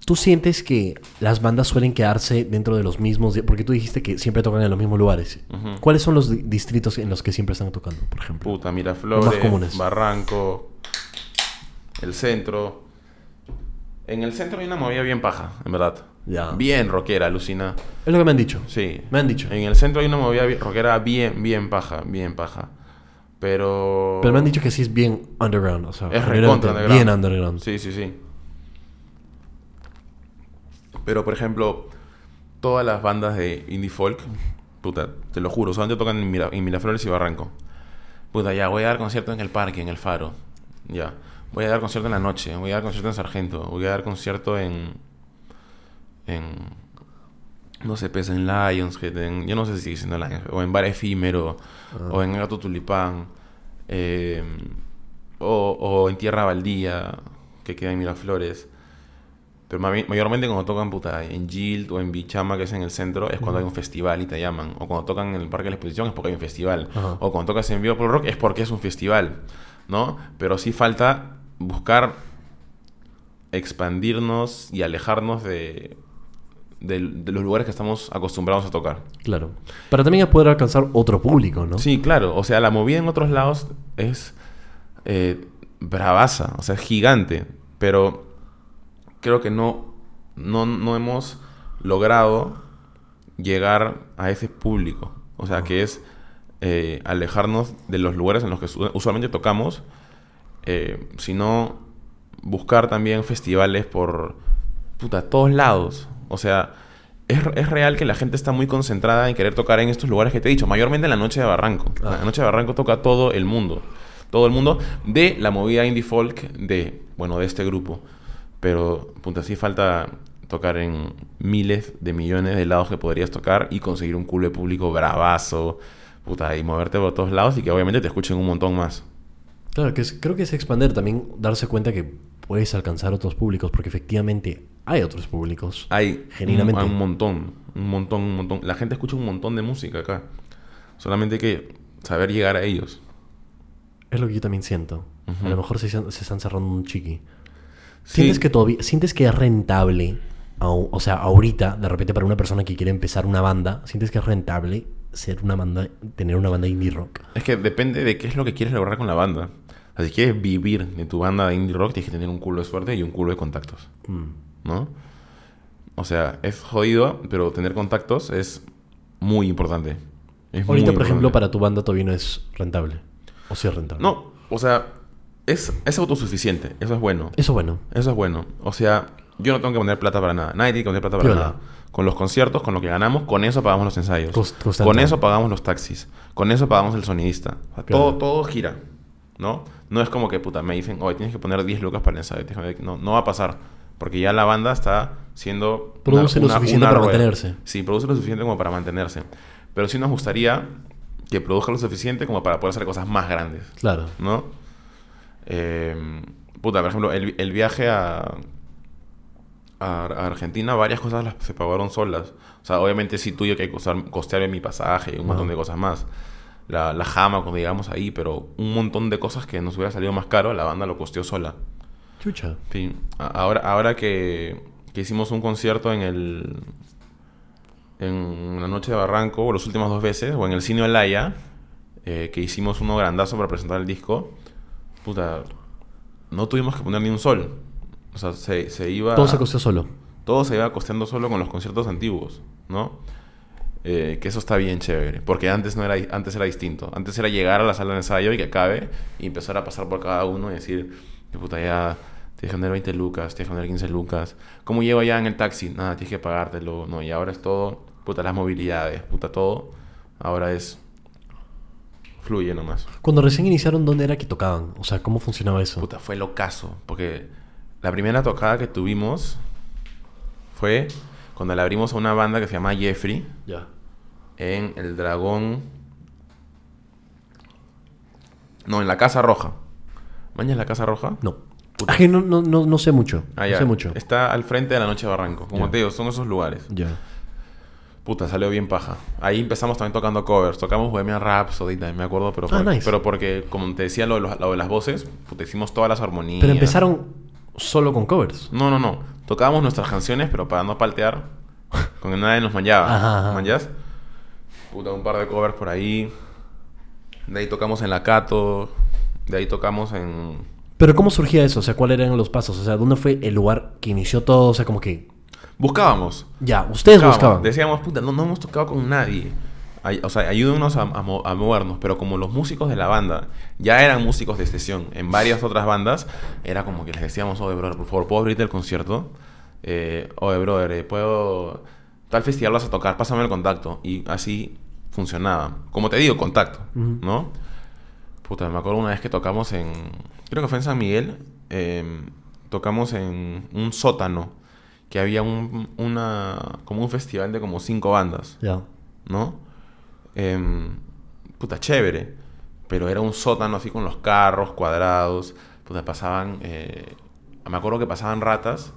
¿Tú sientes que las bandas suelen quedarse dentro de los mismos? Porque tú dijiste que siempre tocan en los mismos lugares. Ujú. ¿Cuáles son los di- distritos en los que siempre están tocando, por ejemplo? Puta, Los Miraflores, más comunes. Barranco, el centro. En el centro hay una movida bien paja, en verdad. Ya. Bien rockera, alucina. Es lo que me han dicho. Sí. Me han dicho. En el centro hay una movida bien- rockera bien, bien paja, bien paja. Pero... Pero me han dicho que sí es bien underground. O sea, Es recontra underground. Bien underground. Sí, sí, sí. Pero, por ejemplo, todas las bandas de indie folk, puta, te lo juro, solamente tocan en, Mira- en Miraflores y Barranco. Puta, ya, voy a dar concierto en el parque, en el Faro. Ya. Voy a dar concierto en la noche, voy a dar concierto en Sargento, voy a dar concierto en... en no sé, pues en Lionshead, en, yo no sé si sigue siendo Lionshead, o en Bar Efímero, o en Gato Tulipán, eh, o, o en Tierra Baldía, que queda en Miraflores. Pero mayormente cuando tocan puta, en Gilt o en Bichama, que es en el centro, es cuando hay un festival y te llaman. O cuando tocan en el Parque de la Exposición es porque hay un festival. O cuando tocas en Vivo por Rock es porque es un festival. ¿No? Pero sí falta buscar expandirnos y alejarnos de, de, de los lugares que estamos acostumbrados a tocar. Claro. Para también poder alcanzar otro público, ¿no? Sí, claro. O sea, la movida en otros lados es eh, bravaza, o sea, es gigante. Pero creo que no, no, no hemos logrado llegar a ese público. O sea, que es eh, alejarnos de los lugares en los que usu- usualmente tocamos, eh, sino buscar también festivales por puta, todos lados. O sea, es, es real que la gente está muy concentrada en querer tocar en estos lugares que te he dicho, mayormente en la noche de Barranco. Ah. La noche de Barranco toca todo el mundo. Todo el mundo de la movida indie folk de, bueno, de este grupo. Pero, puta, sí falta tocar en miles de millones de lados que podrías tocar y conseguir un culo de público bravazo, puta, y moverte por todos lados y que obviamente te escuchen un montón más. Claro, que es- creo que es expander también, darse cuenta que puedes alcanzar otros públicos, porque efectivamente hay otros públicos. Hay Genuinamente. un, hay un montón, un montón, un montón. La gente escucha un montón de música acá. Solamente hay que saber llegar a ellos. Es lo que yo también siento. A lo mejor se, se están cerrando un chiqui. Sí. ¿Sientes que todavía, sientes que es rentable, o sea, ahorita, de repente para una persona que quiere empezar una banda, sientes que es rentable ser una banda, tener una banda indie rock? Es que depende de qué es lo que quieres lograr con la banda. Si quieres vivir de tu banda de indie rock, tienes que tener un culo de suerte y un culo de contactos. Mm. ¿No? O sea, es jodido, pero tener contactos es muy importante. Es Ahorita, muy por ejemplo, para tu banda todavía no es rentable. ¿O sí es rentable? No, o sea, es, es autosuficiente. Eso es bueno. Eso bueno. Eso es bueno. O sea, yo no tengo que poner plata para nada. Nadie tiene que poner plata para Piola. nada. Con los conciertos, con lo que ganamos, con eso pagamos los ensayos. Con eso pagamos los taxis. Con eso pagamos el sonidista. O sea, Piola. todo, todo gira. ¿No? No es como que, puta, me dicen, oye, tienes que poner 10 lucas para el ensayo. No, no va a pasar. Porque ya la banda está siendo... Produce lo suficiente para mantenerse. Sí, produce lo suficiente como para mantenerse. Pero sí nos gustaría que produzca lo suficiente como para poder hacer cosas más grandes. Claro. ¿no? Eh, puta, por ejemplo, el, el viaje a, a, a Argentina, varias cosas las, se pagaron solas. O sea, obviamente sí tuve que costar- costearme mi pasaje y un montón de cosas más. La, la jama cuando llegamos ahí, pero un montón de cosas que nos hubiera salido más caro, la banda lo costeó sola. Chucha. Sí. Ahora, ahora que, que hicimos un concierto en el en la noche de Barranco, o las últimas dos veces, o en el Cine Olaya, eh, que hicimos uno grandazo para presentar el disco, puta, no tuvimos que poner ni un sol. O sea, se, se iba... Todo se costó solo. todo se iba costeando solo con los conciertos antiguos, ¿no? Eh, que eso está bien chévere, porque antes no era antes era distinto. Antes era llegar a la sala de ensayo y que acabe y empezar a pasar por cada uno y decir, que puta ya tienes que poner 20 lucas, tienes que poner 15 lucas. ¿Cómo llego ya en el taxi? Nada, tienes que pagártelo. No, y ahora es todo, puta las movilidades, puta todo. Ahora es fluye nomás. Cuando recién iniciaron, ¿dónde era que tocaban? O sea, ¿cómo funcionaba eso? Puta, fue locazo. Porque la primera tocada que tuvimos fue cuando le abrimos a una banda que se llama Jeffrey Ya. En El Dragón. No, en la Casa Roja. ¿Mañas la Casa Roja? No. Ah, que no, no, no, no sé mucho. Ah, no sé mucho. Está al frente de la Noche de Barranco. Como te digo, son esos lugares. Ya. Puta, salió bien paja. Ahí empezamos también tocando covers. Tocamos Bohemian Rhapsody también, me acuerdo. Pero, Ah, por- nice. pero porque, como te decía, lo de, los- lo de las voces, puta, hicimos todas las armonías. Pero empezaron solo con covers. No, no, no. Tocábamos nuestras canciones, pero para no paltear, con que nadie nos manchaba. Ajá. Puta, un par de covers por ahí. De ahí tocamos en La Cato. De ahí tocamos en. Pero ¿cómo surgía eso? O sea, ¿cuáles eran los pasos? O sea, ¿dónde fue el lugar que inició todo? O sea, como que... Buscábamos. Ya, ustedes Buscábamos. buscaban. Decíamos, puta, no, no hemos tocado con nadie. Ay- O sea, ayúdenos a, a mo- a movernos. Pero como los músicos de la banda ya eran músicos de sesión en varias otras bandas, era como que les decíamos, oye, brother, por favor, ¿puedo abrirte el concierto? Eh, oye, brother, eh, ¿puedo...? Tal festival vas a tocar, pásame el contacto. Y así funcionaba. Como te digo, contacto. ¿no? Puta, me acuerdo una vez que tocamos en... Creo que fue en San Miguel. eh, tocamos en un sótano. Que había un, una... Como un festival de como cinco bandas. Ya. ¿no? Em, puta, chévere. Pero era un sótano así con los carros cuadrados. Puta, pasaban... eh, me acuerdo que pasaban ratas.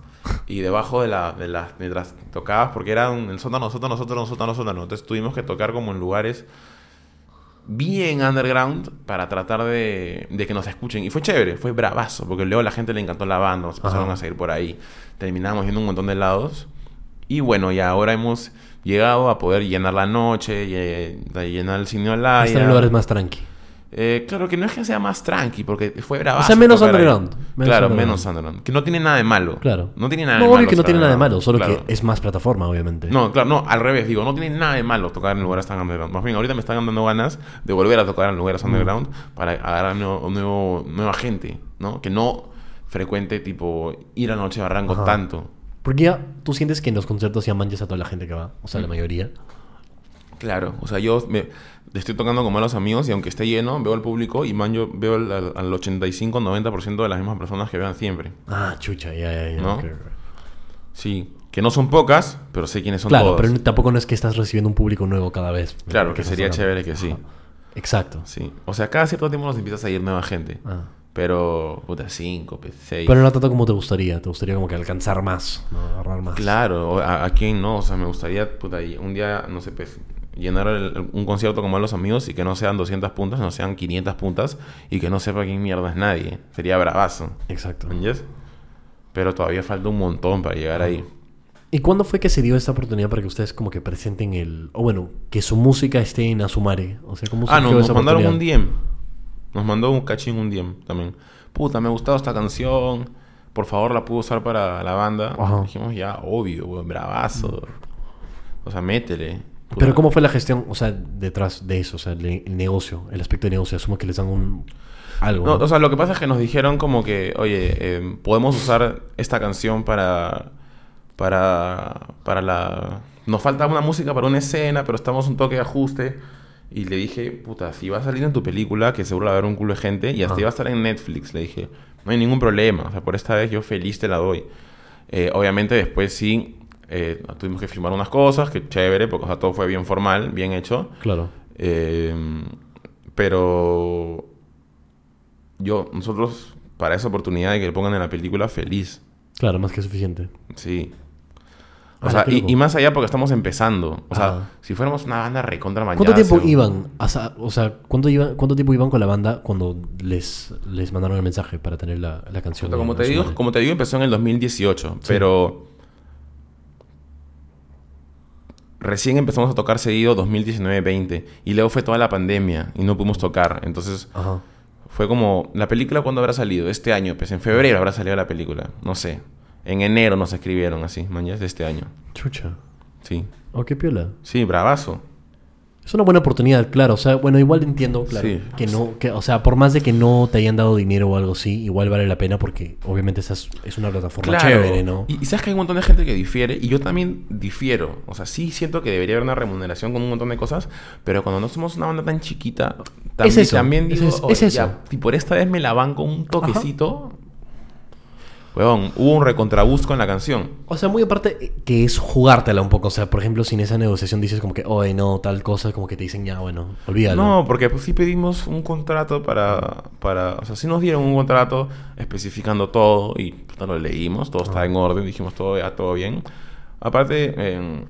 Y debajo de la... De las mientras tocabas, porque era un, el sótano, sótano, sótano, sótano, sótano. Entonces tuvimos que tocar como en lugares bien underground para tratar de, de que nos escuchen. Y fue chévere, fue bravazo, porque luego a la gente le encantó la banda, nos empezaron Ajá. a seguir por ahí. Terminamos yendo un montón de lados. Y bueno, ya ahora hemos llegado a poder llenar la noche, y, llenar el cine Olaya. Están en lugares más tranqui. Eh, claro que no es que sea más tranqui, porque fue bravazo. sea, menos underground, menos claro, underground. menos underground. Que no tiene nada de malo. Claro. No tiene nada No, de obvio malo. que no tiene nada de malo, solo Claro. que es más plataforma, obviamente. No, claro, no, al revés, digo, no tiene nada de malo tocar en lugares tan underground. Más bien, ahorita me están dando ganas de volver a tocar en lugares underground para agarrar nuevo, nuevo- nueva gente, ¿no? Que no frecuente, tipo, ir a Noche Barranco Ajá. tanto. Porque ya tú sientes que en los conciertos ya manches a toda la gente que va. O Mm. sea, la mayoría. Claro, o sea, yo me, estoy tocando con malos amigos y aunque esté lleno, veo al público y man, yo veo al, al- al 85-90% de las mismas personas que vean siempre. Ah, chucha, ya, ya, ya. ¿No? Sí, que no son pocas, pero sé quiénes son Claro, todos. pero tampoco no es que estás recibiendo un público nuevo cada vez. Claro, que sería chévere que sí. Ajá. Exacto. Sí, o sea, cada cierto tiempo nos empiezas a ir nueva gente. Ah. Pero, puta, 5, 6. Pero no tanto como te gustaría. Te gustaría como que alcanzar más, ¿no? agarrar más. Claro, a, a quién no, o sea, me gustaría puta, un día, no sé, pues, llenar el- un concierto como a los amigos y que no sean 200 puntas, no sean 500 puntas y que no sepa quién mierda es nadie. Sería bravazo, Exacto. ¿entiendes? Pero todavía falta un montón para llegar ahí. ¿Y cuándo fue que se dio esta oportunidad para que ustedes como que presenten el... O bueno, que su música esté en Asumare? O sea, ¿cómo Ah, no, nos mandaron un? DM. Nos mandó un cachín un DM también. Puta, me ha gustado esta canción. Por favor, la puedo usar para la banda. Ajá. Dijimos, ya, obvio, bravazo. O sea, métele. Puta. Pero ¿cómo fue la gestión, o sea, detrás de eso? O sea, el, el negocio, el aspecto de negocio. Asumo que les dan un... Algo, No, ¿no? o sea, lo que pasa es que nos dijeron como que, oye, eh, podemos usar esta canción para, para, para la... Nos falta una música para una escena, pero estamos un toque de ajuste. Y le dije, puta, si va a salir en tu película, que seguro va a haber un culo de gente, y hasta Ah. iba a estar en Netflix, le dije, no hay ningún problema, o sea, por esta vez yo feliz te la doy. Eh, obviamente después sí, eh, tuvimos que firmar unas cosas, que chévere, porque o sea, todo fue bien formal, bien hecho. Claro. Eh, pero yo, nosotros, para esa oportunidad de que le pongan en la película, feliz. Claro, más que suficiente. Sí. O Ah, sea, y, y más allá porque estamos empezando. O sea, Ah. si fuéramos una banda recontra ¿Cuánto mañana. tiempo iban? a o sea, ¿cuánto, iban, ¿cuánto tiempo iban con la banda cuando les, les mandaron el mensaje para tener la, la canción? Como te, digo, como te digo, empezó en el 2018. Pero recién empezamos a tocar seguido 2019-20 y luego fue toda la pandemia y no pudimos tocar. Entonces Ajá. fue como, ¿la película cuándo habrá salido? Este año, pues en febrero habrá salido la película, no sé. En enero nos escribieron así, mañana de este año. Chucha. Sí, Oh, qué piola. sí, bravazo. Es una buena oportunidad, claro. O sea, bueno, igual entiendo, claro. Sí. Que no, que, o sea, por más de que no te hayan dado dinero o algo así, igual vale la pena porque obviamente esa es, es una plataforma chévere, ¿no? Y, y sabes que hay un montón de gente que difiere, y yo también difiero. O sea, sí siento que debería haber una remuneración con un montón de cosas, pero cuando no somos una banda tan chiquita, también, eso, también es digo, eso, "Oye, es eso". ya, y por esta vez me la banco un toquecito. Weón, hubo un recontrabusco en la canción. O sea, muy aparte eh, que es jugártela un poco. O sea, por ejemplo, si en esa negociación dices como que, oye, no, tal cosa, como que te dicen, ya, bueno, olvídalo. No, porque pues, sí pedimos un contrato para, para... O sea, sí nos dieron un contrato especificando todo y puta, lo leímos, todo está en orden, dijimos todo, ya, todo bien. Aparte, eh,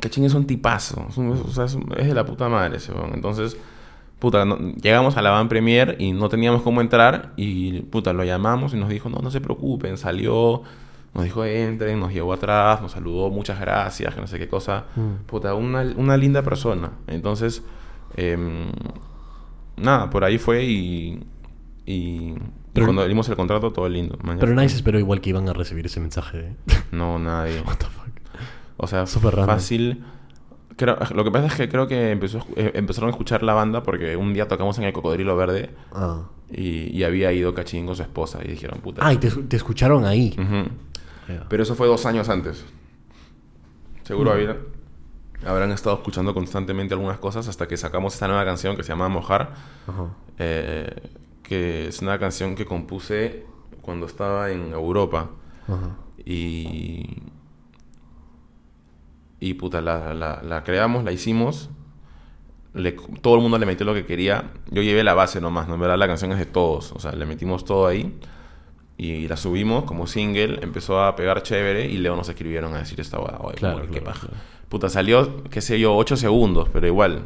Cachín es un tipazo, es, un- o sea, es, es de la puta madre ese weón. Entonces, puta, no- llegamos a la van premier y no teníamos cómo entrar y, puta, lo llamamos y nos dijo, no, no se preocupen, salió... Nos dijo, entren, nos llevó atrás, nos saludó, muchas gracias, que no sé qué cosa. Mm. Puta, una, una linda persona. Entonces, em, nada, por ahí fue y, Pero- cuando dimos el contrato, todo lindo. Mañana Pero nadie se esperó igual que iban a recibir ese mensaje de... No, nadie. <laughs> What the fuck. O sea, Súper random. Creo- lo que pasa es que creo que empezó, eh, empezaron a escuchar la banda porque un día tocamos en el Cocodrilo Verde Ah. y, y había ido Cachín con su esposa y dijeron, puta. Ah, y te, te escucharon ahí. Pero eso fue dos años antes. Seguro Mm. había- habrán estado escuchando constantemente algunas cosas hasta que sacamos esta nueva canción que se llama Mojar, eh, que es una canción que compuse cuando estaba en Europa. Y. Y puta, la, la- la creamos, la hicimos. le- todo el mundo le metió lo que quería. Yo llevé la base nomás, ¿no? En verdad la canción es de todos. O sea, le metimos todo ahí. Y la subimos como single. Empezó a pegar chévere. Y luego nos escribieron a decir esta guada. Oye, Claro, qué paja. claro. Puta, salió, qué sé yo, 8 segundos, pero igual.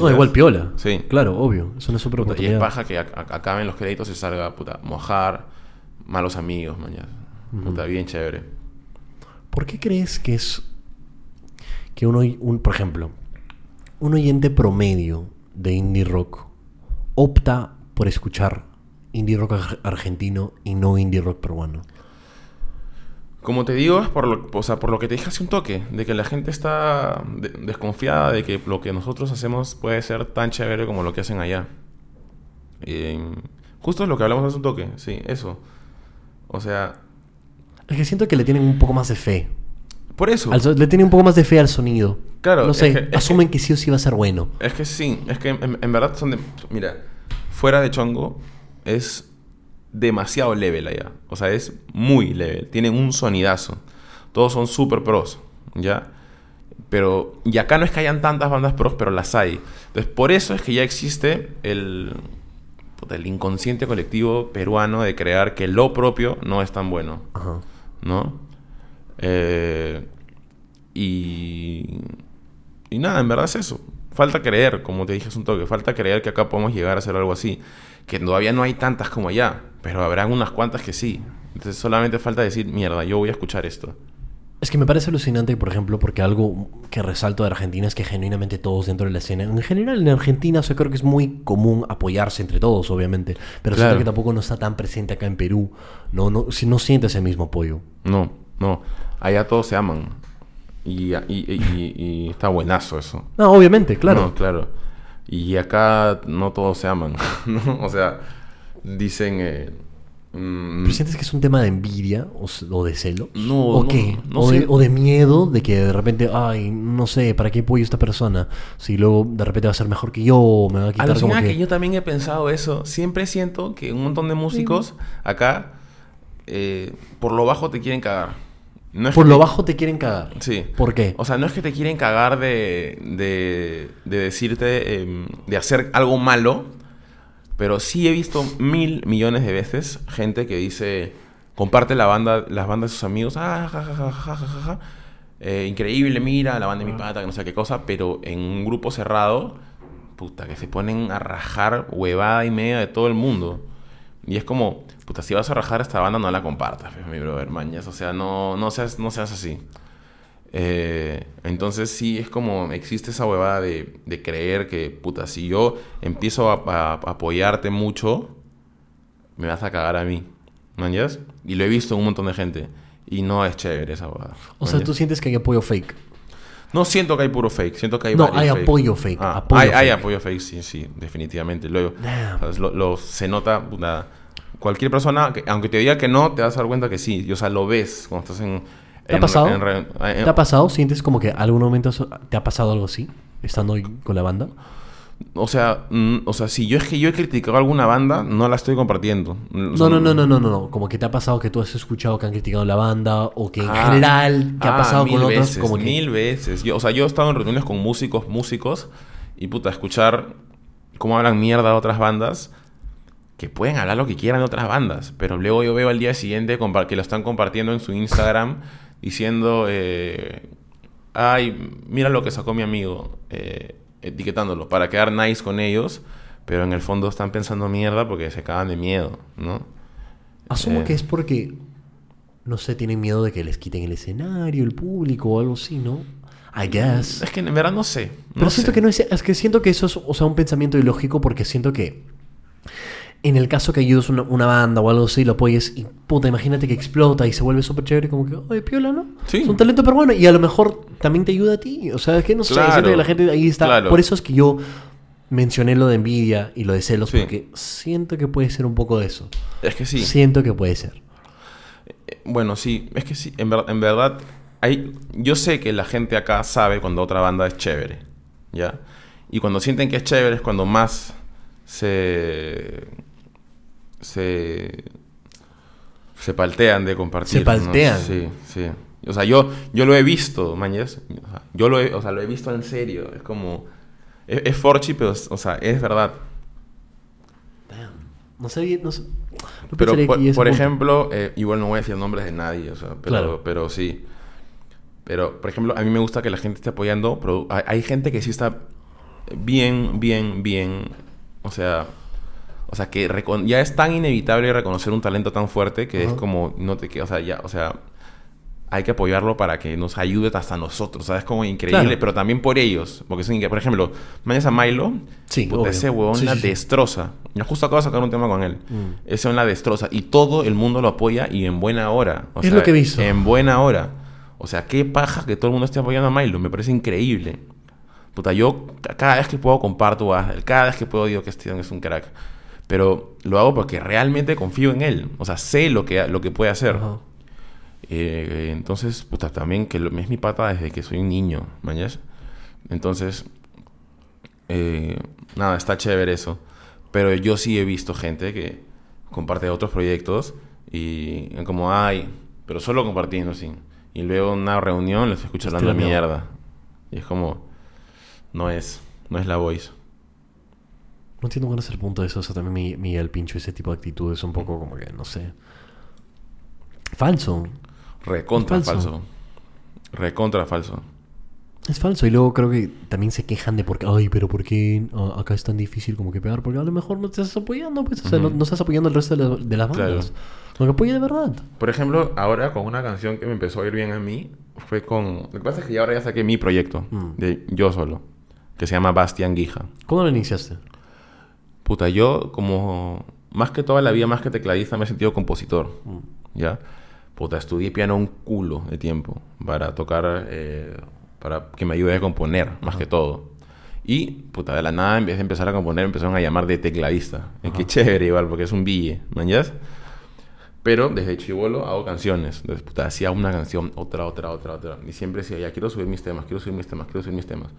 No, igual piola. Sí. Claro, obvio. Es una super Puta, y es paja que ac- ac- acaben los créditos y salga, puta, mojar, malos amigos, mañana. Puta, bien chévere. ¿Por qué crees que es que uno, un, por ejemplo, un oyente promedio de indie rock opta por escuchar indie rock ar- argentino y no indie rock peruano? Como te digo, es por lo, o sea, por lo que te dije hace un toque, de que la gente está de- desconfiada de que lo que nosotros hacemos puede ser tan chévere como lo que hacen allá. Y, justo es lo que hablamos hace un toque, sí, eso. O sea, Es que siento que le tienen un poco más de fe. Por eso. Al le tienen un poco más de fe al sonido. Claro, No sé, es que- es asumen que... sí o sí va a ser bueno. Es que sí, es que en, en verdad son de... Mira, fuera de Chongo es demasiado level allá. O sea, es muy level. Tienen un sonidazo. Todos son super pros, ¿ya? Pero... Y acá no es que hayan tantas bandas pros, pero las hay. Entonces, por eso es que ya existe el... el inconsciente colectivo peruano de crear que lo propio no es tan bueno. Ajá. ¿no? Eh, y, y nada, en verdad es eso. Falta creer, como te dije hace un toque, falta creer que acá podemos llegar a hacer algo así. Que todavía no hay tantas como allá, pero habrán unas cuantas que sí. Entonces solamente falta decir, mierda, yo voy a escuchar esto. Es que me parece alucinante, por ejemplo, porque algo que resalto de Argentina es que genuinamente todos dentro de la escena, en general en Argentina, o sea, creo que es muy común apoyarse entre todos, obviamente, pero Claro. siento que tampoco no está tan presente acá en Perú, no, no, si no siente ese mismo apoyo. No, no. Allá todos se aman. Y, y- y- y está buenazo eso. No, obviamente, claro. No, claro. Y acá no todos se aman, <laughs> ¿no? O sea, dicen... eh, mm, ¿Pero sientes que es un tema de envidia o, de celo? No, ¿O no, qué? no o, de, sé. o de miedo de que de repente, ay, no sé, ¿para qué apoyo esta persona? Si luego de repente va a ser mejor que yo, o me va a quitar como Alucina que... que... yo también he pensado eso. Siempre siento que un montón de músicos acá, eh, por lo bajo te quieren cagar. No es Por que lo bajo te quieren cagar. Sí. ¿Por qué? O sea, no es que te quieren cagar de, de, de decirte, em, de hacer algo malo, pero sí he visto mil millones de veces gente que dice, comparte la banda, las bandas de sus amigos, ah, ja, ja, ja. Eh, increíble, mira, la banda de mi pata, que no sé qué cosa, pero en un grupo cerrado, puta, que se ponen a rajar huevada y media de todo el mundo. Y es como, puta, si vas a rajar esta banda, no la compartas, mi brother, mañas. O sea, no, no, seas, no seas así. Eh, entonces sí es como existe esa huevada de, de creer que, puta, si yo empiezo a, a- a apoyarte mucho, me vas a cagar a mí. ¿Mañas? Y lo he visto en un montón de gente. Y no es chévere esa huevada. O sea, tú sientes que hay apoyo fake. No siento que hay puro fake, siento que hay No, hay fake. apoyo fake, Ah, apoyo hay, hay fake. apoyo fake, sí, sí, definitivamente. Luego. ¿sabes? Lo, lo- se nota, puta, cualquier persona, que- aunque te diga que no, te vas a dar cuenta que sí. Y, o sea, lo ves cuando estás en... ¿Te ha en- pasado? en re- en- ¿Te ha pasado? ¿Sientes como que algún momento te ha pasado algo así? Estando con la banda. O sea, mm, o sea, si yo es que yo he criticado a alguna banda, no la estoy compartiendo. O No, sea, no, no, no, no, no, no. Como que te ha pasado que tú has escuchado que han criticado la banda o que en Ah, general te ha ah, pasado con mil otros veces, como que... Mil veces. Yo, o sea, yo he estado en reuniones con músicos, músicos, y puta, escuchar cómo hablan mierda de otras bandas, que pueden hablar lo que quieran de otras bandas, pero luego yo veo al día siguiente que lo están compartiendo en su Instagram <laughs> diciendo, eh, ay, mira lo que sacó mi amigo, eh, etiquetándolo, para quedar nice con ellos, pero en el fondo están pensando mierda porque se cagan de miedo, ¿no? Asumo Eh. que es porque, no sé, tienen miedo de que les quiten el escenario, el público o algo así, ¿no? I guess. Es que en verdad no sé. Pero siento sé. que no es, es que siento que eso es, o sea, un pensamiento ilógico porque siento que en el caso que ayudes una, una banda o algo así, lo apoyes y puta, imagínate que explota y se vuelve súper chévere, como que, oye, piola, ¿no? Sí. Es un talento peruano y a lo mejor también te ayuda a ti. O sea, es que no sé, siento que la gente ahí está. Claro. Por eso es que yo mencioné lo de envidia y lo de celos, Sí. porque siento que puede ser un poco de eso. Es que sí. Siento que puede ser. Bueno, sí, es que sí, en, ver- en verdad, hay, yo sé que la gente acá sabe cuando otra banda es chévere, ¿ya? Y cuando sienten que es chévere es cuando más se... se... se paltean de compartir. Se ¿no? paltean. Sí, sí. O sea, yo, yo lo he visto, mañas. O sea, yo lo he, o sea, lo he visto en serio. Es como... Es, es forchi, pero, o sea, es verdad. Damn. No sabía, no sé. no Pero, por, ejemplo, eh, igual no voy a decir nombres de nadie, o sea, pero, Claro. pero sí. Pero, por ejemplo, a mí me gusta que la gente esté apoyando, pero hay, hay gente que sí está bien, bien, bien, o sea, o sea, que ya es tan inevitable reconocer un talento tan fuerte que es como, no te queda, o sea, ya, o sea, hay que apoyarlo para que nos ayude hasta nosotros, ¿sabes? Como increíble, Claro. pero también por ellos, porque increíble. Por ejemplo, mañana a Milo, Sí, puta, ese huevón Sí, la sí, destroza. Yo justo acabo de sacar un tema con él. Mm. Ese huevón la destroza. Y todo el mundo lo apoya y en buena hora. O Es sea, lo que visto. En buena hora. O sea, qué paja que todo el mundo esté apoyando a Milo. Me parece increíble. Puta, yo ca- cada vez que puedo comparto a él. Cada vez que puedo digo que este es un crack. Pero lo hago porque realmente confío en él. O sea, sé lo que, lo que puede hacer. Eh, entonces, puta, también que lo- es mi pata desde que soy un niño, ¿mañas? Entonces, eh, nada, está chévere eso. Pero yo sí he visto gente que comparte otros proyectos y como, ay, pero solo compartiendo, sí. Y luego en una reunión les escucho hablando mierda. Y es como, no es, no es la voice. No entiendo cuál es el punto de eso. O sea, también mi- Miguel Pincho, ese tipo de actitudes un poco como que, no sé. Falso. Recontra falso. falso. Recontra falso. Es falso. Y luego creo que también se quejan de por qué, ay, pero ¿por qué ah, acá es tan difícil como que pegar? Porque a lo mejor no te estás apoyando, pues. O sea, no, estás apoyando al resto de, la- de las bandas. No que apoye de verdad. Por ejemplo, ahora con una canción que me empezó a ir bien a mí, fue con... Lo que pasa es que ya ahora ya saqué mi proyecto, Mm. de yo solo, que se llama Bastian Guija. ¿Cómo lo iniciaste? Puta, yo como... Más que toda la vida, más que tecladista, me he sentido compositor, Mm. ¿ya? Puta, estudié piano un culo de tiempo para tocar, eh, para que me ayude a componer, más que todo. Y, puta, de la nada, en vez de empezar a componer, empezaron a llamar de tecladista. Es que chévere igual, porque es un bille, ¿mañas? Pero desde chivolo hago canciones. Entonces, puta, hacía una canción, otra, otra, otra, otra. Y siempre decía, ya quiero subir mis temas, quiero subir mis temas, quiero subir mis temas.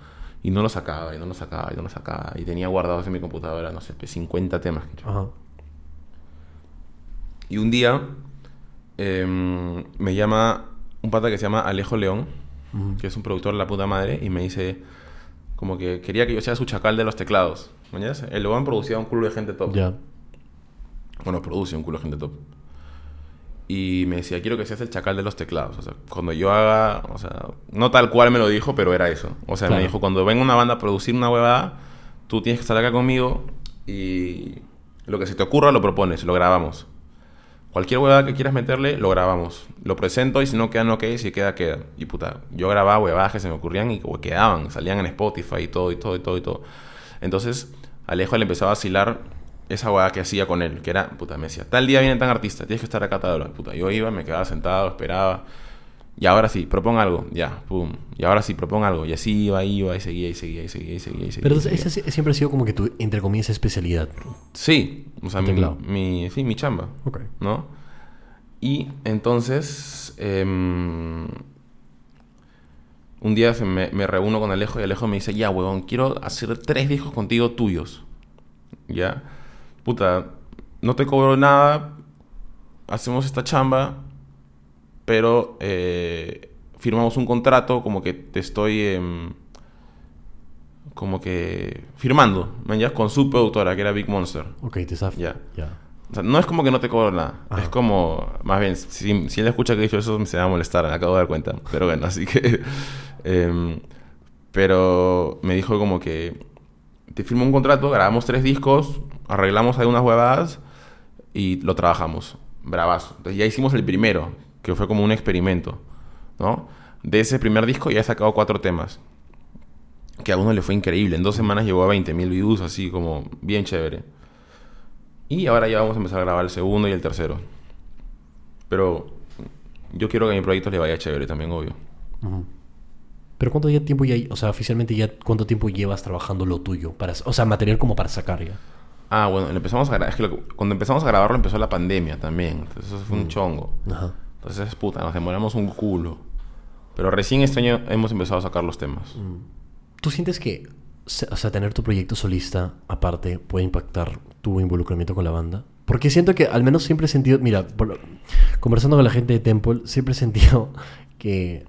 Y no los sacaba, y no los sacaba, y no los sacaba. Y tenía guardados en mi computadora, no sé, pues, 50 temas. Ajá. Y un día em, me llama un pata que se llama Alejo León, que es un productor de la puta madre, y me dice como que quería que yo sea su chacal de los teclados. ¿Mañas? El León producía un culo de gente top. Ya. Bueno, produce un culo de gente top. Y me decía, quiero que seas el chacal de los teclados. O sea, cuando yo haga, o sea, no tal cual me lo dijo, pero era eso. O sea, Claro. me dijo, cuando venga una banda a producir una huevada, tú tienes que estar acá conmigo y lo que se te ocurra lo propones, lo grabamos. Cualquier huevada que quieras meterle, lo grabamos. Lo presento y si no queda, no queda. Y si queda, queda. Y puta, yo grababa huevadas que se me ocurrían y que quedaban. Salían en Spotify y todo, y todo, y todo, y todo. Entonces, Alejo le empezaba a vacilar esa huevada que hacía con él. Que era, puta, me decía, tal día viene tan artista, tienes que estar acá tal hora. Puta, yo iba, me quedaba sentado, esperaba. Y ahora sí, propon algo. Ya, pum. Y ahora sí, propon algo. Y así iba, iba, y seguía, y seguía, y seguía, y seguía. Y seguía Pero entonces, esa siempre ha sido como que tu, entre comillas, especialidad. Sí, o sea, mi, Teclado. mi, sí, mi chamba. Ok. ¿no? Y entonces, em, un día se me, me reúno con Alejo y Alejo me dice, ya, huevón, quiero hacer tres discos contigo tuyos. ¿Ya? Puta, no te cobro nada, hacemos esta chamba, pero eh, firmamos un contrato como que te estoy... em, como que firmando, ¿me entiendes? Con su productora, que era Big Monster. Ok, te. Ya. Ya. O sea, no es como que no te cobro nada. Ajá. Es como, más bien, si, si él escucha que he dicho eso, se va a molestar, me acabo de dar cuenta. Pero bueno, así que... <laughs> em, pero me dijo como que te firmo un contrato, grabamos tres discos, arreglamos algunas huevadas y lo trabajamos. Bravazo. Entonces ya hicimos el primero, que fue como un experimento, ¿no? De ese primer disco ya he sacado cuatro temas. Que a uno le fue increíble. En dos semanas llegó a 20.000 views, así como bien chévere. Y ahora ya vamos a empezar a grabar el segundo y el tercero. Pero yo quiero que a mi proyecto le vaya chévere también, obvio. Ujú. Pero ¿cuánto ya tiempo ya, o sea, oficialmente ya, cuánto tiempo llevas trabajando lo tuyo? Para, o sea, material como para sacar ya. Ah, bueno, lo empezamos a es que lo- cuando empezamos a grabarlo empezó la pandemia también. Entonces eso fue un chongo. Ajá. Entonces, puta, nos demoramos un culo. Pero recién este año hemos empezado a sacar los temas. ¿Tú sientes que, o sea, tener tu proyecto solista aparte puede impactar tu involucramiento con la banda? Porque siento que al menos siempre he sentido, mira, por- conversando con la gente de Temple, siempre he sentido <laughs> que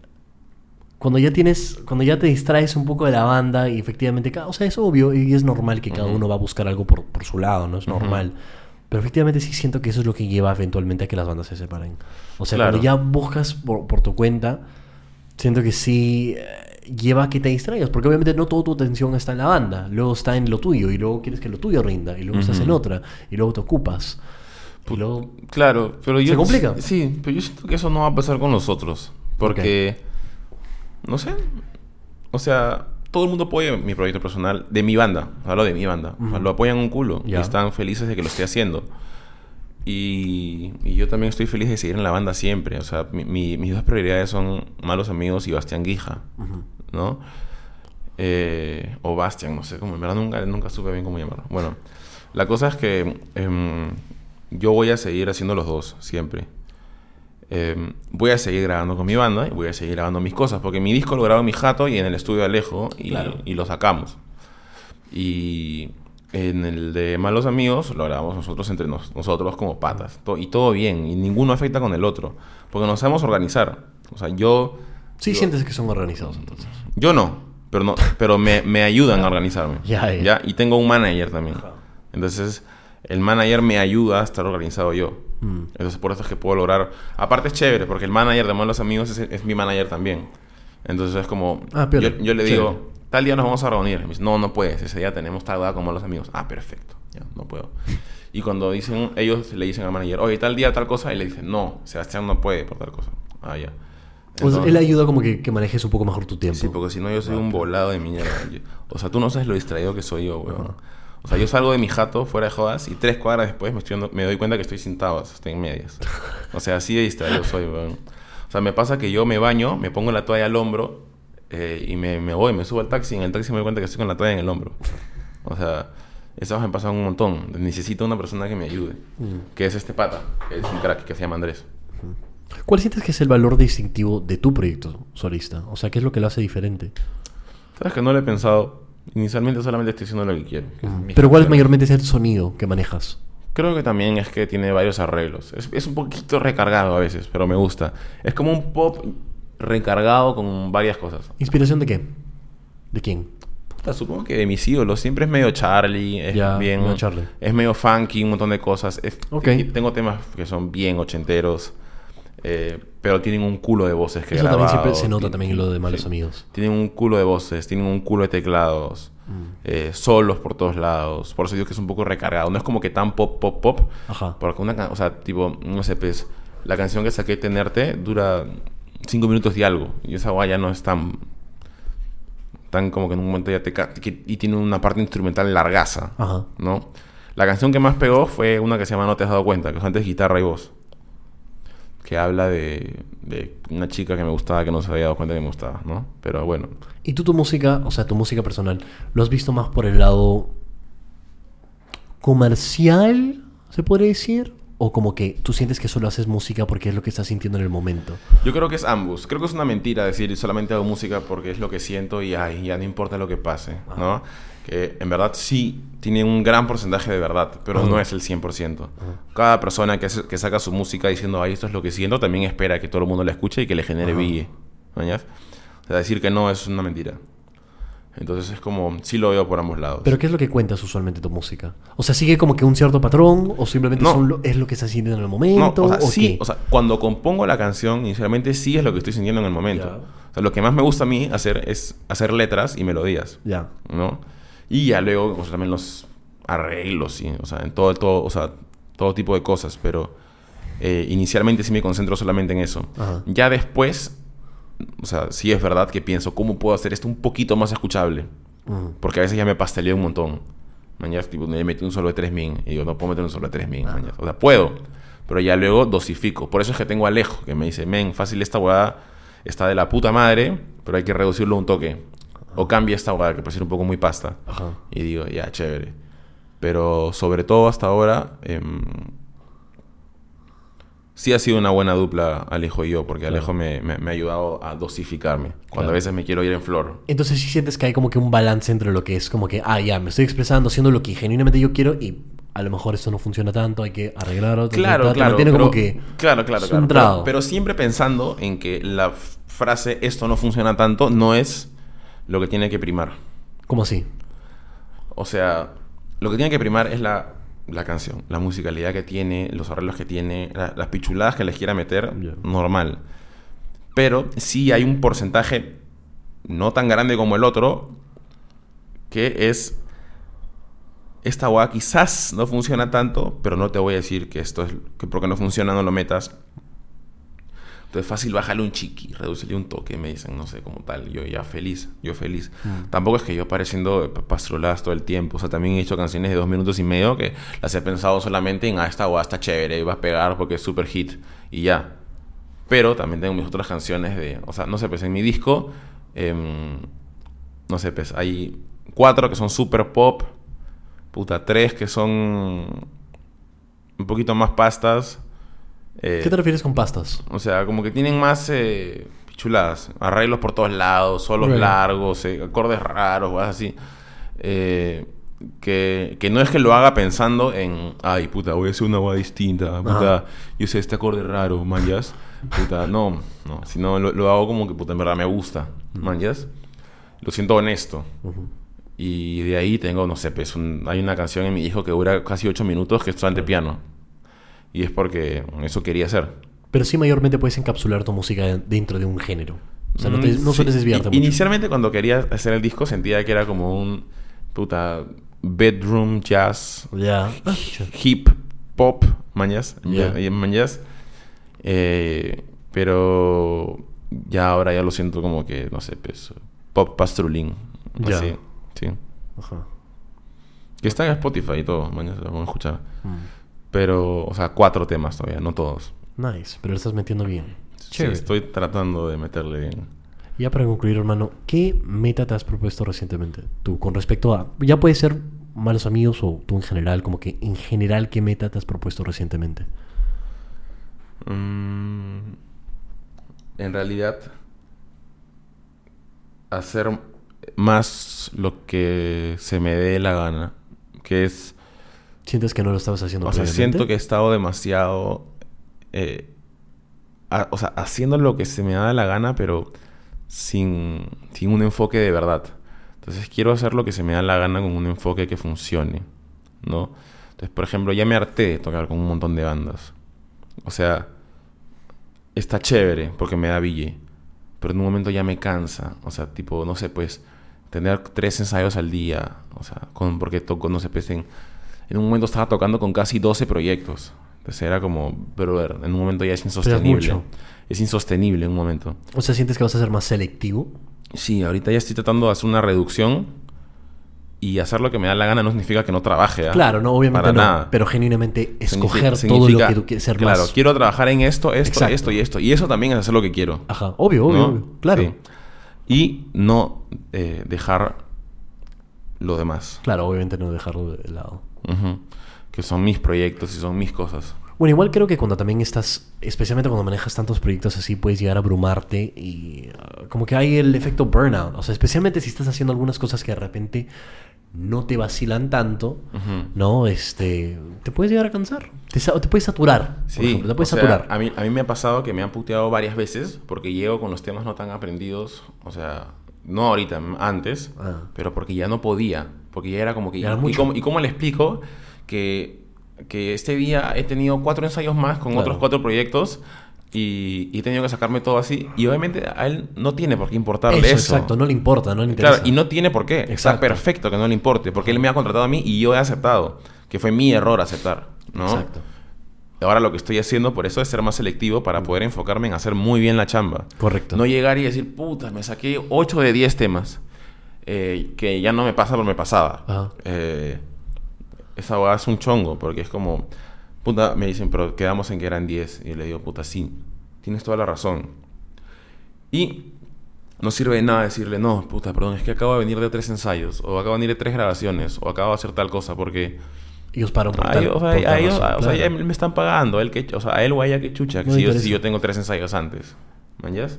cuando ya tienes, cuando ya te distraes un poco de la banda y efectivamente, o sea, es obvio y es normal que cada Ujú. uno va a buscar algo por, por su lado, ¿no? Es Ujú. normal. Pero efectivamente sí siento que eso es lo que lleva eventualmente a que las bandas se separen. O sea, Claro. cuando ya buscas por, por tu cuenta, siento que sí eh, lleva a que te distraigas, porque obviamente no toda tu atención está en la banda, luego está en lo tuyo, y luego quieres que lo tuyo rinda, y luego estás en otra, y luego te ocupas. Y luego... Claro, pero yo... ¿Se complica? Sí, pero yo siento que eso no va a pasar con nosotros. Porque... No sé. O sea, todo el mundo apoya mi proyecto personal de mi banda. Hablo de mi banda. O sea, Ujú. lo apoyan un culo. Ya. Y están felices de que lo esté haciendo. Y, y yo también estoy feliz de seguir en la banda siempre. O sea, mi- mi- mis dos prioridades son Malos Amigos y Bastián Guija. ¿no? Eh, o Bastian, no sé cómo, en verdad nunca, nunca supe bien cómo llamarlo. Bueno, la cosa es que em, yo voy a seguir haciendo los dos, siempre. Em, voy a seguir grabando con mi banda y voy a seguir grabando mis cosas, porque mi disco lo grabo en mi jato y en el estudio de Alejo y, Claro. y lo sacamos. Y en el de Malos Amigos lo grabamos nosotros entre nos- nosotros como patas. To- y todo bien, y ninguno afecta con el otro, porque nos sabemos organizar. O sea, yo... Sí yo- sientes que son organizados entonces. yo no, pero no, pero me, me ayudan a organizarme. <laughs> Ya, ya. Y tengo un manager también. Entonces, el manager me ayuda a estar organizado yo. Mm. Entonces, por eso es que puedo lograr. Aparte, es chévere, porque el manager de Malos Amigos es, es mi manager también. Entonces, es como. Ah, yo, yo le Chévere. digo, tal día nos vamos a reunir. Me dice, no, no puedes. Ese día tenemos tal día con Malos Amigos. Ah, perfecto. Ya, no puedo. Y cuando dicen, ellos le dicen al manager, oye, tal día tal cosa, y le dicen, no, Sebastián no puede por tal cosa. Ah, ya. O sea, Entonces- él ayuda como que, que manejes un poco mejor tu tiempo. Sí, porque si no yo soy un volado de mierda. O sea, tú no sabes lo distraído que soy yo, weón. O sea, yo salgo de mi jato fuera de jodas y tres cuadras después me, estoy dando- me doy cuenta que estoy sin tabas, estoy en medias. O sea, así de distraído soy, weón. O sea, me pasa que yo me baño, me pongo la toalla al hombro eh, y me, me voy, me subo al taxi y en el taxi me doy cuenta que estoy con la toalla en el hombro. O sea, esas me pasan un montón. Necesito una persona que me ayude. Mm. Que es este pata, que es un crack, que se llama Andrés. ¿Cuál sientes que es el valor distintivo de tu proyecto solista? O sea, ¿qué es lo que lo hace diferente? Sabes que no lo he pensado. Inicialmente solamente estoy haciendo lo que quiero. que es mi Pero ¿cuál canción. mayormente es el sonido que manejas? Creo que también es que tiene varios arreglos. Es, es un poquito recargado a veces, pero me gusta. Es como un pop recargado con varias cosas. ¿Inspiración de qué? ¿De quién? Puta, supongo que de mis ídolos. Siempre es medio Charlie, es Ya, bien... medio Charlie. Es medio funky, un montón de cosas. Es- Tengo temas que son bien ochenteros, eh, pero tienen un culo de voces que Eso también siempre grabado. se nota también en lo de Malos sí. Amigos. Tienen un culo de voces, tienen un culo de teclados. Eh, solos por todos lados. Por eso digo que es un poco recargado. No es como que tan pop, pop, pop. Ajá. Porque una, o sea, tipo, no sé, pues, la canción que saqué, Tenerte, dura cinco minutos de algo. Y esa guay ya no es tan, tan como que en un momento ya te... que- y tiene una parte instrumental largaza, Ajá. ¿no? La canción que más pegó fue una que se llama No te has dado cuenta, que es antes guitarra y voz. Que habla de, de una chica que me gustaba, que no se había dado cuenta que me gustaba, ¿no? Pero bueno, ¿Y tú tu música, o sea, tu música personal, lo has visto más por el lado comercial, se podría decir? ¿O como que tú sientes que solo haces música porque es lo que estás sintiendo en el momento? Yo creo que es ambos. Creo que es una mentira decir solamente hago música porque es lo que siento y ay, ya no importa lo que pase, ¿no? Que en verdad sí tiene un gran porcentaje de verdad, pero Ajá. no es el 100%. Cada persona que, hace- que saca su música diciendo, ay, esto es lo que siento, también espera que todo el mundo la escuche y que le genere Ajá. bille. ¿mañas? O sea, decir que no es una mentira. Entonces es como, sí lo veo por ambos lados. ¿Pero qué es lo que cuentas usualmente tu música? O sea, ¿sigue como que un cierto patrón? ¿O simplemente No. son es lo que estás sintiendo en el No, momento? o sea, ¿O sí, qué? o sea, cuando compongo la canción, inicialmente sí es lo que estoy sintiendo en el momento. Ya. O sea, lo que más me gusta a mí hacer es hacer letras y melodías. Ya. ¿no? Y ya luego, o sea, también los arreglos, sí, o sea, en todo, todo, o sea, todo tipo de cosas, pero eh, inicialmente sí me concentro solamente en eso. Ajá. Ya después, o sea, sí es verdad que pienso, ¿cómo puedo hacer esto un poquito más escuchable? Porque a veces ya me pasteleo un montón. Mañana, tipo, me metí un solo de 3000 y digo, no puedo meter un solo de 3000. Ah. O sea, puedo, pero ya luego dosifico. Por eso es que tengo a Alejo, que me dice, men, fácil esta hueá está de la puta madre, pero hay que reducirlo un toque. O cambia esta hueá que parece un poco muy pasta. Ajá. Y digo, ya, chévere. Pero sobre todo hasta ahora, em, sí ha sido una buena dupla Alejo y yo, porque Claro. Alejo me, me- me ha ayudado a dosificarme. Cuando Claro. a veces me quiero ir en flor. Entonces sí sientes que hay como que un balance entre lo que es como que, ah, ya, me estoy expresando, haciendo lo que genuinamente yo quiero y a lo mejor esto no funciona tanto, hay que arreglarlo. Claro, ta, te claro. pero- como que claro, claro, claro. Pero, pero siempre pensando en que la frase esto no funciona tanto no es lo que tiene que primar. ¿Cómo así? O sea, lo que tiene que primar es la, la canción, la musicalidad que tiene, los arreglos que tiene, la- las pichuladas que les quiera meter, normal. Pero sí hay un porcentaje no tan grande como el otro, que es esta guada quizás no funciona tanto, pero no te voy a decir que esto es que porque no funciona no lo metas. Entonces fácil, bájale un chiqui, redúcele un toque, me dicen, no sé, como tal. Yo ya feliz, yo feliz. Tampoco es que yo apareciendo pastroladas todo el tiempo. O sea, también he hecho canciones de dos minutos y medio que las he pensado solamente en, ah, esta guada está chévere, iba a pegar porque es super hit y ya. Pero también tengo mis otras canciones de, o sea, no sé, pues en mi disco, em, no sé, pues hay cuatro que son super pop, puta, tres que son un poquito más pastas. Eh, ¿Qué te refieres con pastas? o sea, como que tienen más eh, pichuladas, arreglos por todos lados, solos Right. largos, eh, acordes raros, cosas así. Eh, que, que no es que lo haga pensando en, ay, puta, voy a hacer una guada distinta, puta, Ajá. yo sé este acorde raro, manjas. Puta, no, no, sino lo, lo hago como que, puta, en verdad me gusta, manjas. Lo siento honesto. Ujú. Y de ahí tengo, no sé, pues un- hay una canción en mi hijo que dura casi ocho minutos que es solamente piano. Y es porque eso quería hacer. Pero sí mayormente puedes encapsular tu música dentro de un género. O sea, no, te, Mm, no sí. sueles desviarte I- mucho. Inicialmente cuando quería hacer el disco sentía que era como un puta bedroom jazz Ya. Ah, hip pop mañas Ya. ya- mañas Eh, pero ya ahora ya lo siento como que no sé pues pop pastrulín Ya. así sí Ajá. que está en Spotify y todo mañana lo vamos a escuchar Mm. Pero o sea cuatro temas todavía no todos Nice, pero lo estás metiendo bien. sí, estoy tratando de meterle bien Ya para concluir, hermano, ¿qué meta te has propuesto recientemente? Tú, con respecto a. Ya puede ser malos amigos o tú en general, como que en general, ¿qué meta te has propuesto recientemente? Mm, en realidad, hacer más lo que se me dé la gana. Que es. ¿Sientes que no lo estabas haciendo O sea, siento que he estado demasiado. eh, a- o sea, haciendo lo que se me da la gana, pero sin, sin un enfoque de verdad. Entonces, quiero hacer lo que se me da la gana con un enfoque que funcione. ¿No? Entonces, por ejemplo, ya me harté de tocar con un montón de bandas. O sea, está chévere porque me da bille. Pero en un momento ya me cansa. O sea, tipo, no sé, pues, tener tres ensayos al día, o sea, con, porque toco, no sé, pues en, en un momento estaba tocando con casi 12 proyectos. Entonces era como, brother, en un momento ya es insostenible. mucho. Es insostenible en un momento. O sea, ¿sientes que vas a ser más selectivo? Sí, ahorita ya estoy tratando de hacer una reducción y hacer lo que me da la gana no significa que no trabaje. ¿ah? Claro, no, obviamente Para no. nada. Pero genuinamente Significa- escoger todo significa, lo que tú quieres ser Claro, más. quiero trabajar en esto, esto, Exacto. esto y esto. Y eso también es hacer lo que quiero. Ajá, obvio, obvio, ¿no? obvio. Claro. Sí. Y no eh, dejar lo demás. Claro, obviamente no dejarlo de lado. Que son mis proyectos y son mis cosas. Bueno, igual creo que cuando también estás, especialmente cuando manejas tantos proyectos así, puedes llegar a abrumarte y uh, como que hay el efecto burnout. O sea, especialmente si estás haciendo algunas cosas que de repente no te vacilan tanto. ¿no? Este, te puedes llegar a cansar. Te, puedes saturar. por Sí, ejemplo, te puedes sea, saturar. a, mí, a mí me ha pasado que me han puteado varias veces porque llego con los temas no tan aprendidos, o sea, no ahorita, antes, Ah. pero porque ya no podía, porque ya era como que... Era ¿y, mucho. cómo, ¿Y cómo le explico que, que este día he tenido cuatro ensayos más con Claro. otros cuatro proyectos y, y he tenido que sacarme todo así? Y obviamente a él no tiene por qué importarle eso, eso. exacto, no le importa, no le interesa. Claro, y no tiene por qué. Está Exacto. perfecto que no le importe, porque él me ha contratado a mí y yo he aceptado, que fue mi error aceptar, ¿no? Exacto. Ahora lo que estoy haciendo por eso es ser más selectivo para poder enfocarme en hacer muy bien la chamba. Correcto. No llegar y decir, puta, me saqué 8 de 10 temas. Eh, que ya no me pasa lo que me pasaba. Ajá. Eh, esa hueá es un chongo, porque es como, puta, me dicen, pero quedamos en que eran 10. Y le digo, puta, sí, tienes toda la razón. Y no sirve de nada decirle, no, puta, perdón, es que acabo de venir de tres ensayos, o acabo de venir de tres grabaciones, o acabo de hacer tal cosa, porque Ellos paran por a tal- ellos, o sea, por a tal ellos- razón, o sea, ya claro. me están pagando, a él que, o sea, a él o a ella que chucha, que si, yo, si yo tengo tres ensayos antes. ¿Mañas?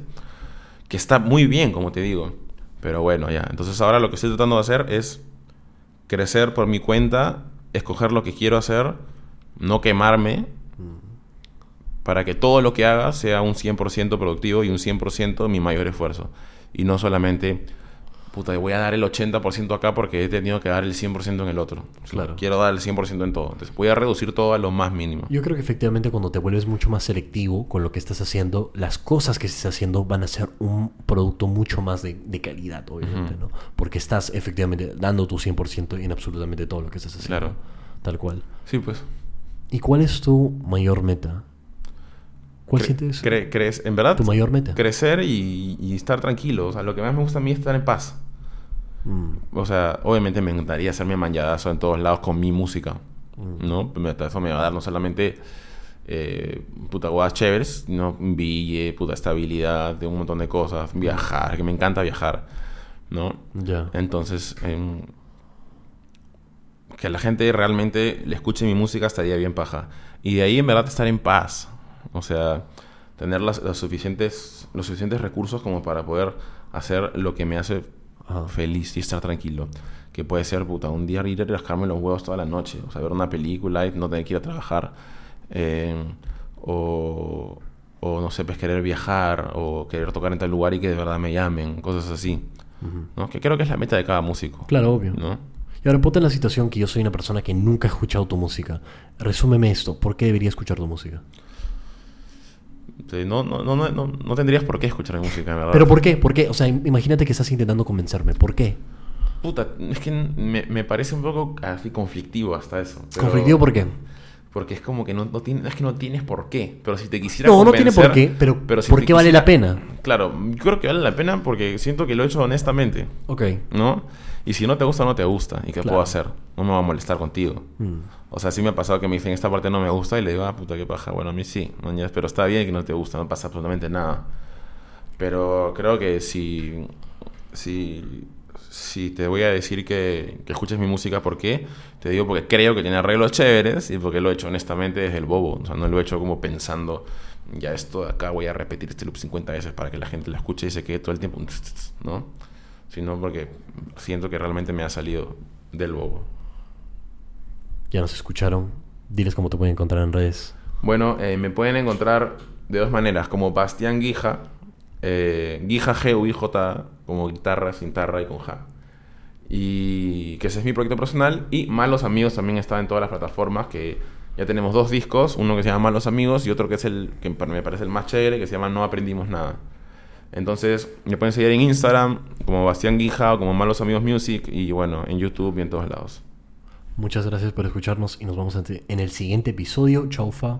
Que está muy bien, como te digo. Pero bueno, ya. Entonces ahora lo que estoy tratando de hacer es crecer por mi cuenta, escoger lo que quiero hacer, no quemarme, para que todo lo que haga sea un 100% productivo y un 100% mi mayor esfuerzo. Y no solamente, puta, voy a dar el 80% acá porque he tenido que dar el 100% en el otro. Claro. Quiero dar el 100% en todo. Entonces voy a reducir todo a lo más mínimo. Yo creo que efectivamente cuando te vuelves mucho más selectivo con lo que estás haciendo, las cosas que estés haciendo van a ser un producto mucho más de, de calidad, obviamente, ¿no? Porque estás efectivamente dando tu 100% en absolutamente todo lo que estás haciendo. Claro. Tal cual. Sí, pues. ¿Y cuál es tu mayor meta? ¿Cuál Cre- sientes cre- crees, en verdad, tu mayor meta? crecer y, y estar tranquilo. O sea, lo que más me gusta a mí es estar en paz. Mm, O sea, obviamente me encantaría hacerme manlladazo en todos lados con mi música. Mm. ¿No? Eso me va a dar no solamente eh, puta guadas chéveres, sino un bille, puta estabilidad, de un montón de cosas. Viajar, que me encanta viajar. ¿No? ya. Entonces, em, que la gente realmente le escuche mi música estaría bien paja. Y de ahí en verdad estar en paz. O sea, tener las, las suficientes, los suficientes recursos como para poder hacer lo que me hace Ajá. feliz y estar tranquilo. Que puede ser, puta, un día ir a rascarme los huevos toda la noche. O sea, ver una película y no tener que ir a trabajar. Eh, o, o, no sé, pues querer viajar. O querer tocar en tal lugar y que de verdad me llamen. Cosas así. ¿no? Que creo que es la meta de cada músico. Claro, obvio. ¿no? Y ahora ponte en la situación que yo soy una persona que nunca ha escuchado tu música. Resúmeme esto. ¿Por qué debería escuchar tu música? No, no, no, no, no, no tendrías por qué escuchar música, verdad. ¿Pero por qué? ¿Por qué? O sea, im- imagínate que estás intentando convencerme. ¿Por qué? Puta, es que me, me parece un poco así conflictivo hasta eso. pero- ¿Conflictivo por qué? Porque es como que no, no tiene- es que no tienes por qué. Pero si te quisiera No, no tiene convencer- por qué, pero, si ¿por qué vale quisiera- la pena? Claro, yo creo que vale la pena porque siento que lo he hecho honestamente, Ok. ¿no? Y si no te gusta, no te gusta. ¿Y qué Claro. puedo hacer? No me va a molestar contigo. Mm. O sea, sí me ha pasado que me dicen esta parte no me gusta y le digo, ah, puta, qué paja. Bueno, a mí sí, mañas, pero está bien que no te gusta, no pasa absolutamente nada. Pero creo que si, si, si te voy a decir que, que escuches mi música, ¿por qué? Te digo porque creo que tiene arreglos chéveres y porque lo he hecho honestamente desde el bobo. O sea, no lo he hecho como pensando, ya esto de acá voy a repetir este loop 50 veces para que la gente la escuche y se quede todo el tiempo, <laughs> ¿no? Sino porque siento que realmente me ha salido del bobo. Ya nos escucharon. Diles cómo te pueden encontrar en redes. Bueno, eh, me pueden encontrar de dos maneras, como Bastián Guija, eh, Guija G U I J, como guitarra, sin tarra y con Ja. Y que ese es mi proyecto personal. Y Malos Amigos también está en todas las plataformas, que ya tenemos dos discos, uno que se llama Malos Amigos y otro que es el que me parece el más chévere, que se llama No Aprendimos Nada. Entonces, me pueden seguir en Instagram como Bastián Guija o como Malos Amigos Music y bueno, en YouTube y en todos lados. Muchas gracias por escucharnos y nos vemos en el siguiente episodio. Chaufa.